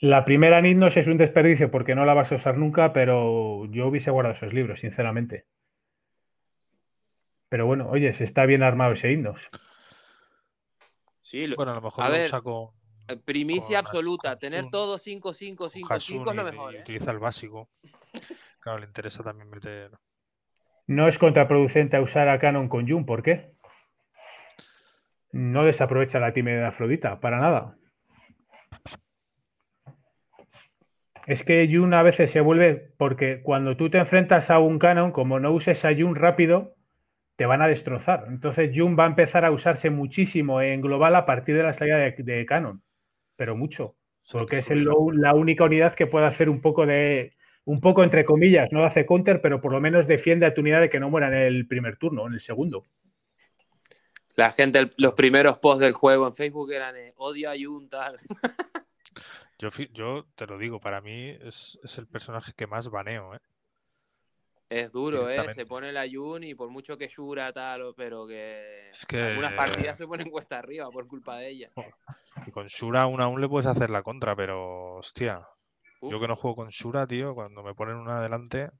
[SPEAKER 3] La primera Nidnos es un desperdicio porque no la vas a usar nunca, pero yo hubiese guardado esos libros, sinceramente. Pero bueno, oye, se está bien armado ese Himnos.
[SPEAKER 1] Sí, lo-
[SPEAKER 2] Bueno, a lo mejor
[SPEAKER 1] a
[SPEAKER 2] lo
[SPEAKER 1] ver,
[SPEAKER 2] usa con,
[SPEAKER 1] eh, primicia absoluta. Tener todo 5, 5,
[SPEAKER 2] con
[SPEAKER 1] 5, 5 es lo mejor, ¿eh?
[SPEAKER 2] utiliza el básico. Claro, le interesa también meter.
[SPEAKER 3] No es contraproducente a usar a Canon con Jun, ¿por qué? No desaprovecha la timidez de Afrodita, para nada. Es que Jun a veces se vuelve, porque cuando tú te enfrentas a un Canon, como no uses a Jun rápido, te van a destrozar. Entonces Jun va a empezar a usarse muchísimo en global a partir de la salida de, de Canon, pero mucho, porque es el- la única unidad que puede hacer un poco de, un poco entre comillas, no hace counter, pero por lo menos defiende a tu unidad de que no muera en el primer turno, en el segundo.
[SPEAKER 1] La gente, los primeros posts del juego en Facebook eran eh, odio a Jun, tal.
[SPEAKER 2] Yo, te lo digo, para mí es, es el personaje que más baneo, ¿eh?
[SPEAKER 1] Es duro, ¿eh? Se pone la Jun y por mucho que Shura tal, pero que,
[SPEAKER 2] Es que-
[SPEAKER 1] algunas partidas se ponen cuesta arriba por culpa de ella.
[SPEAKER 2] Y con Shura aún aún le puedes hacer la contra, pero hostia,
[SPEAKER 1] Uf,
[SPEAKER 2] yo que no juego con Shura, tío, cuando me ponen una adelante,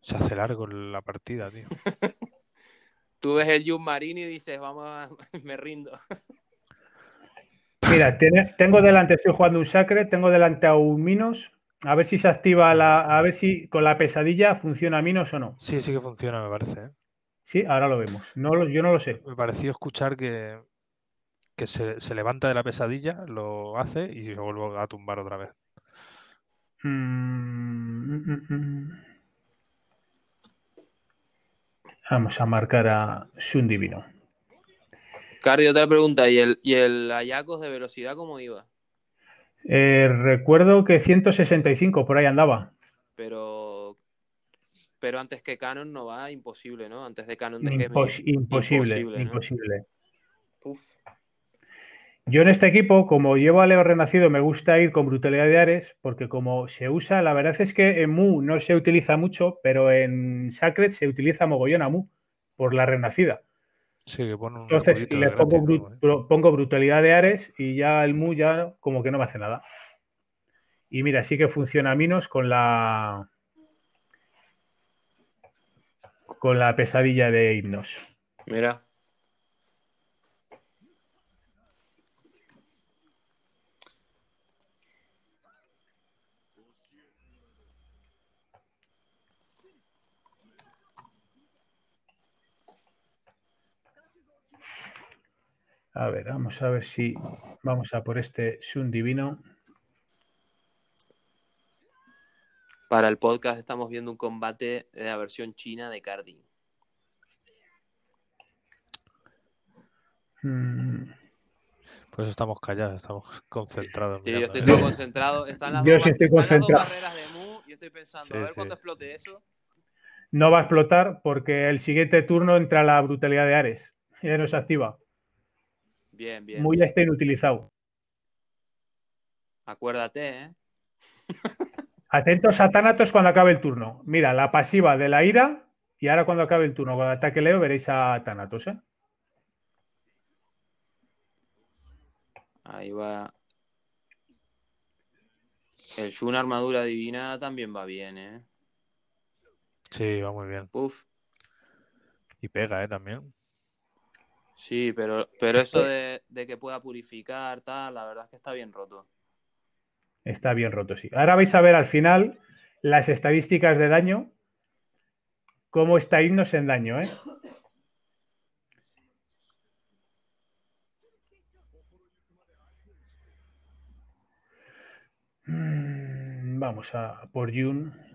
[SPEAKER 2] se hace largo la partida, tío.
[SPEAKER 1] Tú ves el Jun Marini y dices, vamos a... me rindo.
[SPEAKER 3] Mira, tiene- tengo delante, estoy jugando un Sacre, tengo delante a un Minos. A ver si se activa la. A ver si con la pesadilla funciona Minos o no.
[SPEAKER 2] Sí, sí que funciona, me parece, ¿eh?
[SPEAKER 3] Sí, ahora lo vemos. No lo- yo no lo sé.
[SPEAKER 2] Me pareció escuchar que, que se, se levanta de la pesadilla, lo hace y se vuelve a tumbar otra vez.
[SPEAKER 3] Mm, mm, mm. Vamos a marcar a Sun Divino.
[SPEAKER 1] Cardi, otra pregunta. ¿Y el, y el Ayacos de velocidad cómo iba?
[SPEAKER 3] Eh, recuerdo que 165 por ahí andaba.
[SPEAKER 1] Pero... Pero antes que Canon no va, imposible, ¿no? Antes de Canon de
[SPEAKER 3] Impos-
[SPEAKER 1] Gemini.
[SPEAKER 3] imposible,
[SPEAKER 1] Imposible, ¿no?
[SPEAKER 3] imposible.
[SPEAKER 1] Uf.
[SPEAKER 3] Yo en este equipo, como llevo a Leo Renacido, me gusta ir con brutalidad de Ares, porque como se usa, la verdad es que en Mu no se utiliza mucho, pero en Sacred se utiliza mogollón a Mu por la Renacida.
[SPEAKER 2] Sí, que pone un
[SPEAKER 3] Entonces le pongo,
[SPEAKER 2] ¿eh?
[SPEAKER 3] pongo brutalidad de Ares y ya el Mu ya como que no me hace nada. Y mira, sí que funciona Minos con la con la pesadilla de himnos.
[SPEAKER 1] Mira.
[SPEAKER 3] A ver, vamos a ver si vamos a por este Sun Divino.
[SPEAKER 1] Para el podcast estamos viendo un combate de la versión china de Cardi.
[SPEAKER 3] Mm,
[SPEAKER 2] Pues estamos callados, estamos concentrados.
[SPEAKER 1] Sí, yo estoy todo concentrado. Están las,
[SPEAKER 3] Yo
[SPEAKER 1] dos,
[SPEAKER 3] sí estoy
[SPEAKER 1] están las dos
[SPEAKER 3] concentrado.
[SPEAKER 1] barreras de Mu y estoy pensando,
[SPEAKER 2] Sí,
[SPEAKER 1] a ver
[SPEAKER 2] sí.
[SPEAKER 1] cuándo explote eso.
[SPEAKER 3] No va a explotar porque el siguiente turno entra la brutalidad de Ares. Ya no se activa.
[SPEAKER 1] Bien, bien.
[SPEAKER 3] Muy ya está inutilizado.
[SPEAKER 1] Acuérdate, ¿eh?
[SPEAKER 3] Atentos a Thanatos cuando acabe el turno. Mira, la pasiva de la ira y ahora cuando acabe el turno, cuando ataque Leo, veréis a Thanatos. ¿eh?
[SPEAKER 1] Ahí va. El Shun Armadura Divina también va bien, ¿eh?
[SPEAKER 2] Sí, va muy bien.
[SPEAKER 1] Uf.
[SPEAKER 2] Y pega, ¿eh? También.
[SPEAKER 1] Sí, pero, pero eso de, de que pueda purificar, tal, la verdad es que está bien roto.
[SPEAKER 3] Está bien roto, sí. Ahora vais a ver al final las estadísticas de daño. Cómo está Himnos en daño, ¿eh? Mm, Vamos a por Jun.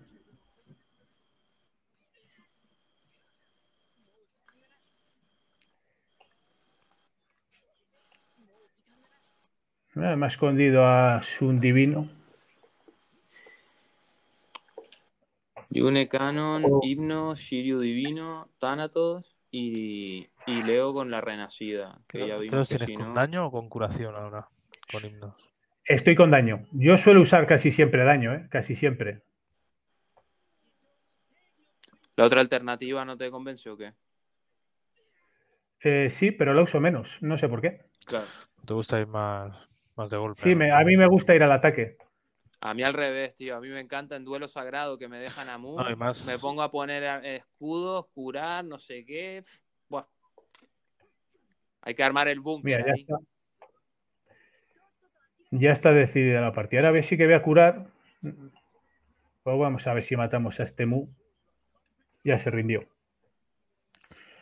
[SPEAKER 3] Me ha escondido a Sun Divino.
[SPEAKER 1] Yune Canon,
[SPEAKER 3] Oh.
[SPEAKER 1] Himno, Shiryu Divino, Thanatos y, y Leo con la Renacida. Que
[SPEAKER 2] ¿Qué
[SPEAKER 1] ya vimos que si
[SPEAKER 2] con
[SPEAKER 1] no.
[SPEAKER 2] daño o con curación ahora? Con himnos.
[SPEAKER 3] Estoy con daño. Yo suelo usar casi siempre daño, ¿eh? Casi siempre.
[SPEAKER 1] ¿La otra alternativa no te convenció o qué?
[SPEAKER 3] Eh, sí, pero la uso menos. No sé por qué.
[SPEAKER 1] Claro.
[SPEAKER 2] ¿Te gusta ir más, más de golpe?
[SPEAKER 3] Sí, me- a mí me gusta ir al ataque.
[SPEAKER 1] A mí al revés, tío. A mí me encanta en duelo sagrado que me dejan a Mu.
[SPEAKER 2] No, y más-
[SPEAKER 1] Me pongo a poner escudos, curar, no sé qué. Buah. Hay que armar el búnker
[SPEAKER 3] Mira, ya
[SPEAKER 1] ahí.
[SPEAKER 3] está. Ya está decidida la partida. Ahora a ver si que voy a curar. Pues vamos a ver si matamos a este Mu. Ya se rindió.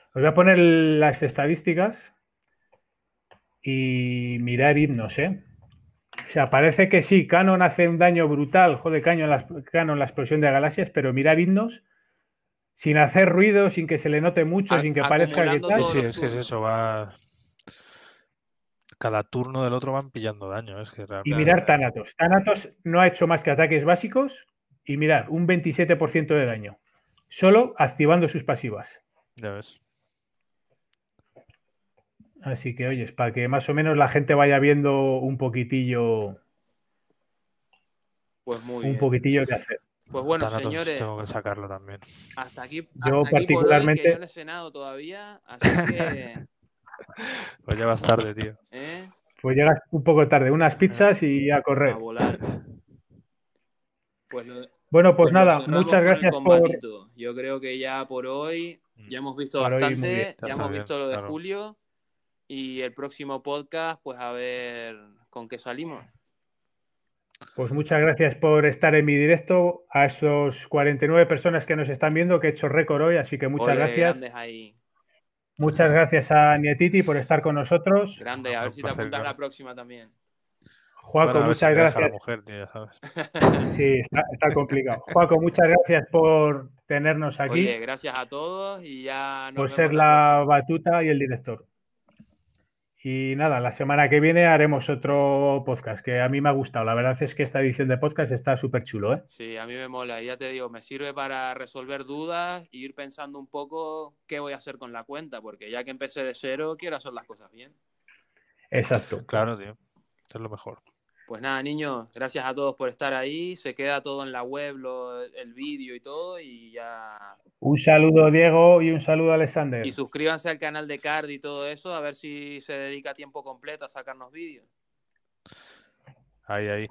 [SPEAKER 3] Os voy a poner las estadísticas y mirar himnos, ¿eh? O sea, parece que sí, Canon hace un daño brutal, jode Canon la, Canon la explosión de galaxias, pero mirar himnos sin hacer ruido, sin que se le note mucho,
[SPEAKER 1] A-
[SPEAKER 3] sin que parezca que tal.
[SPEAKER 2] Sí, es que es eso, va. Cada turno del otro van pillando daño. Es que
[SPEAKER 3] Y mirar Thanatos. Thanatos no ha hecho más que ataques básicos y mirar, un 27% de daño. Solo activando sus pasivas.
[SPEAKER 2] Ya ves.
[SPEAKER 3] Así que, oyes, para que más o menos la gente vaya viendo un poquitillo,
[SPEAKER 1] Pues muy
[SPEAKER 3] un
[SPEAKER 1] bien.
[SPEAKER 3] poquitillo que hacer.
[SPEAKER 1] Pues bueno, señores,
[SPEAKER 2] tengo que sacarlo también.
[SPEAKER 1] hasta aquí,
[SPEAKER 3] Yo
[SPEAKER 1] hasta aquí por hoy,
[SPEAKER 3] particularmente-
[SPEAKER 1] que yo no he cenado todavía, así que,
[SPEAKER 2] Pues ya vas tarde, tío.
[SPEAKER 1] ¿eh?
[SPEAKER 3] Pues llegas un poco tarde, unas pizzas y a
[SPEAKER 1] a
[SPEAKER 3] correr.
[SPEAKER 1] volar. Pues, lo-
[SPEAKER 3] Bueno, pues
[SPEAKER 1] pues
[SPEAKER 3] nada, muchas gracias por.
[SPEAKER 1] Yo creo que ya por hoy ya hemos visto
[SPEAKER 3] Por
[SPEAKER 1] bastante,
[SPEAKER 3] bien.
[SPEAKER 2] Ya
[SPEAKER 1] hemos
[SPEAKER 2] bien,
[SPEAKER 1] visto lo de
[SPEAKER 2] claro.
[SPEAKER 1] Julio y el próximo podcast, pues a ver con qué salimos.
[SPEAKER 3] Pues muchas gracias por estar en mi directo. A esos 49 personas que nos están viendo, que he hecho récord hoy, así que muchas
[SPEAKER 1] Ole,
[SPEAKER 3] gracias.
[SPEAKER 1] Ahí.
[SPEAKER 3] Muchas gracias a Nietiti por estar con nosotros.
[SPEAKER 1] Grande, a ver si te apuntas la próxima también.
[SPEAKER 3] Juaco,
[SPEAKER 2] Bueno,
[SPEAKER 3] muchas
[SPEAKER 2] la
[SPEAKER 3] gracias.
[SPEAKER 2] mujer, tío, ya sabes.
[SPEAKER 3] Sí, está, está complicado. Juaco, muchas gracias por tenernos aquí,
[SPEAKER 1] Oye, gracias a todos y ya nos
[SPEAKER 3] por
[SPEAKER 1] vemos
[SPEAKER 3] ser
[SPEAKER 1] la
[SPEAKER 3] batuta y el director. Y nada, la semana que viene haremos otro podcast que a mí me ha gustado. La verdad es que esta edición de podcast está súper chulo, ¿eh?
[SPEAKER 1] Sí, a mí me mola. y Ya te digo, me sirve para resolver dudas e ir pensando un poco qué voy a hacer con la cuenta, porque ya que empecé de cero, quiero hacer las cosas bien.
[SPEAKER 3] Exacto.
[SPEAKER 2] Claro, tío. Es lo mejor.
[SPEAKER 1] Pues nada, niños, gracias a todos por estar ahí. Se queda todo en la web, lo- el vídeo y todo, y ya.
[SPEAKER 3] Un saludo, Diego, y un saludo, Alexander.
[SPEAKER 1] Y suscríbanse al canal de Card y todo eso, a ver si se dedica tiempo completo a sacarnos vídeos.
[SPEAKER 2] Ahí, ahí.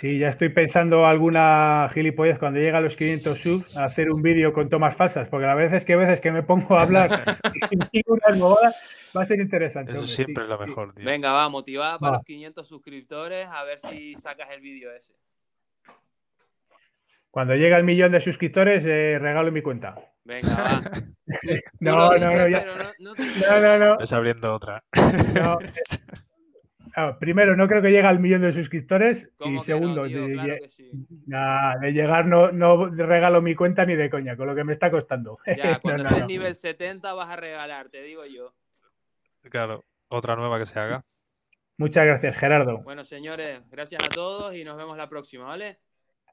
[SPEAKER 3] Sí, ya estoy pensando alguna gilipollas cuando llega a los 500 subs a hacer un vídeo con tomas falsas, porque la verdad es que a veces que me pongo a hablar y digo unas bobadas, va a ser interesante.
[SPEAKER 2] Eso
[SPEAKER 3] hombre,
[SPEAKER 2] siempre
[SPEAKER 3] sí,
[SPEAKER 2] es lo
[SPEAKER 3] sí.
[SPEAKER 2] mejor, tío.
[SPEAKER 1] Venga, va, motivada para
[SPEAKER 3] Va.
[SPEAKER 1] los 500 suscriptores, a ver si sacas el vídeo ese.
[SPEAKER 3] Cuando llega el millón de suscriptores, eh, regalo mi cuenta.
[SPEAKER 1] Venga, va.
[SPEAKER 3] No, no,
[SPEAKER 1] dices,
[SPEAKER 3] no, ya-
[SPEAKER 1] no- no
[SPEAKER 3] No, no, no.
[SPEAKER 2] Ves abriendo otra.
[SPEAKER 3] no. Claro, primero, no creo que llegue al millón de suscriptores.
[SPEAKER 1] ¿Cómo
[SPEAKER 3] Y segundo,
[SPEAKER 1] no, tío?
[SPEAKER 3] de,
[SPEAKER 1] Claro
[SPEAKER 3] de-
[SPEAKER 1] que sí.
[SPEAKER 3] nah, de llegar no, no regalo mi cuenta ni de coña, con lo que me está costando.
[SPEAKER 1] Ya, cuando
[SPEAKER 3] no,
[SPEAKER 1] estés
[SPEAKER 3] no.
[SPEAKER 1] nivel 70 vas a regalar, te digo yo.
[SPEAKER 2] Claro. Otra nueva que se haga.
[SPEAKER 3] Muchas gracias, Gerardo.
[SPEAKER 1] Bueno, señores, gracias a todos y nos vemos la próxima, ¿vale?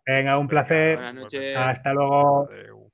[SPEAKER 3] Venga, un placer.
[SPEAKER 1] Buenas noches.
[SPEAKER 3] Hasta luego.
[SPEAKER 2] Adeu.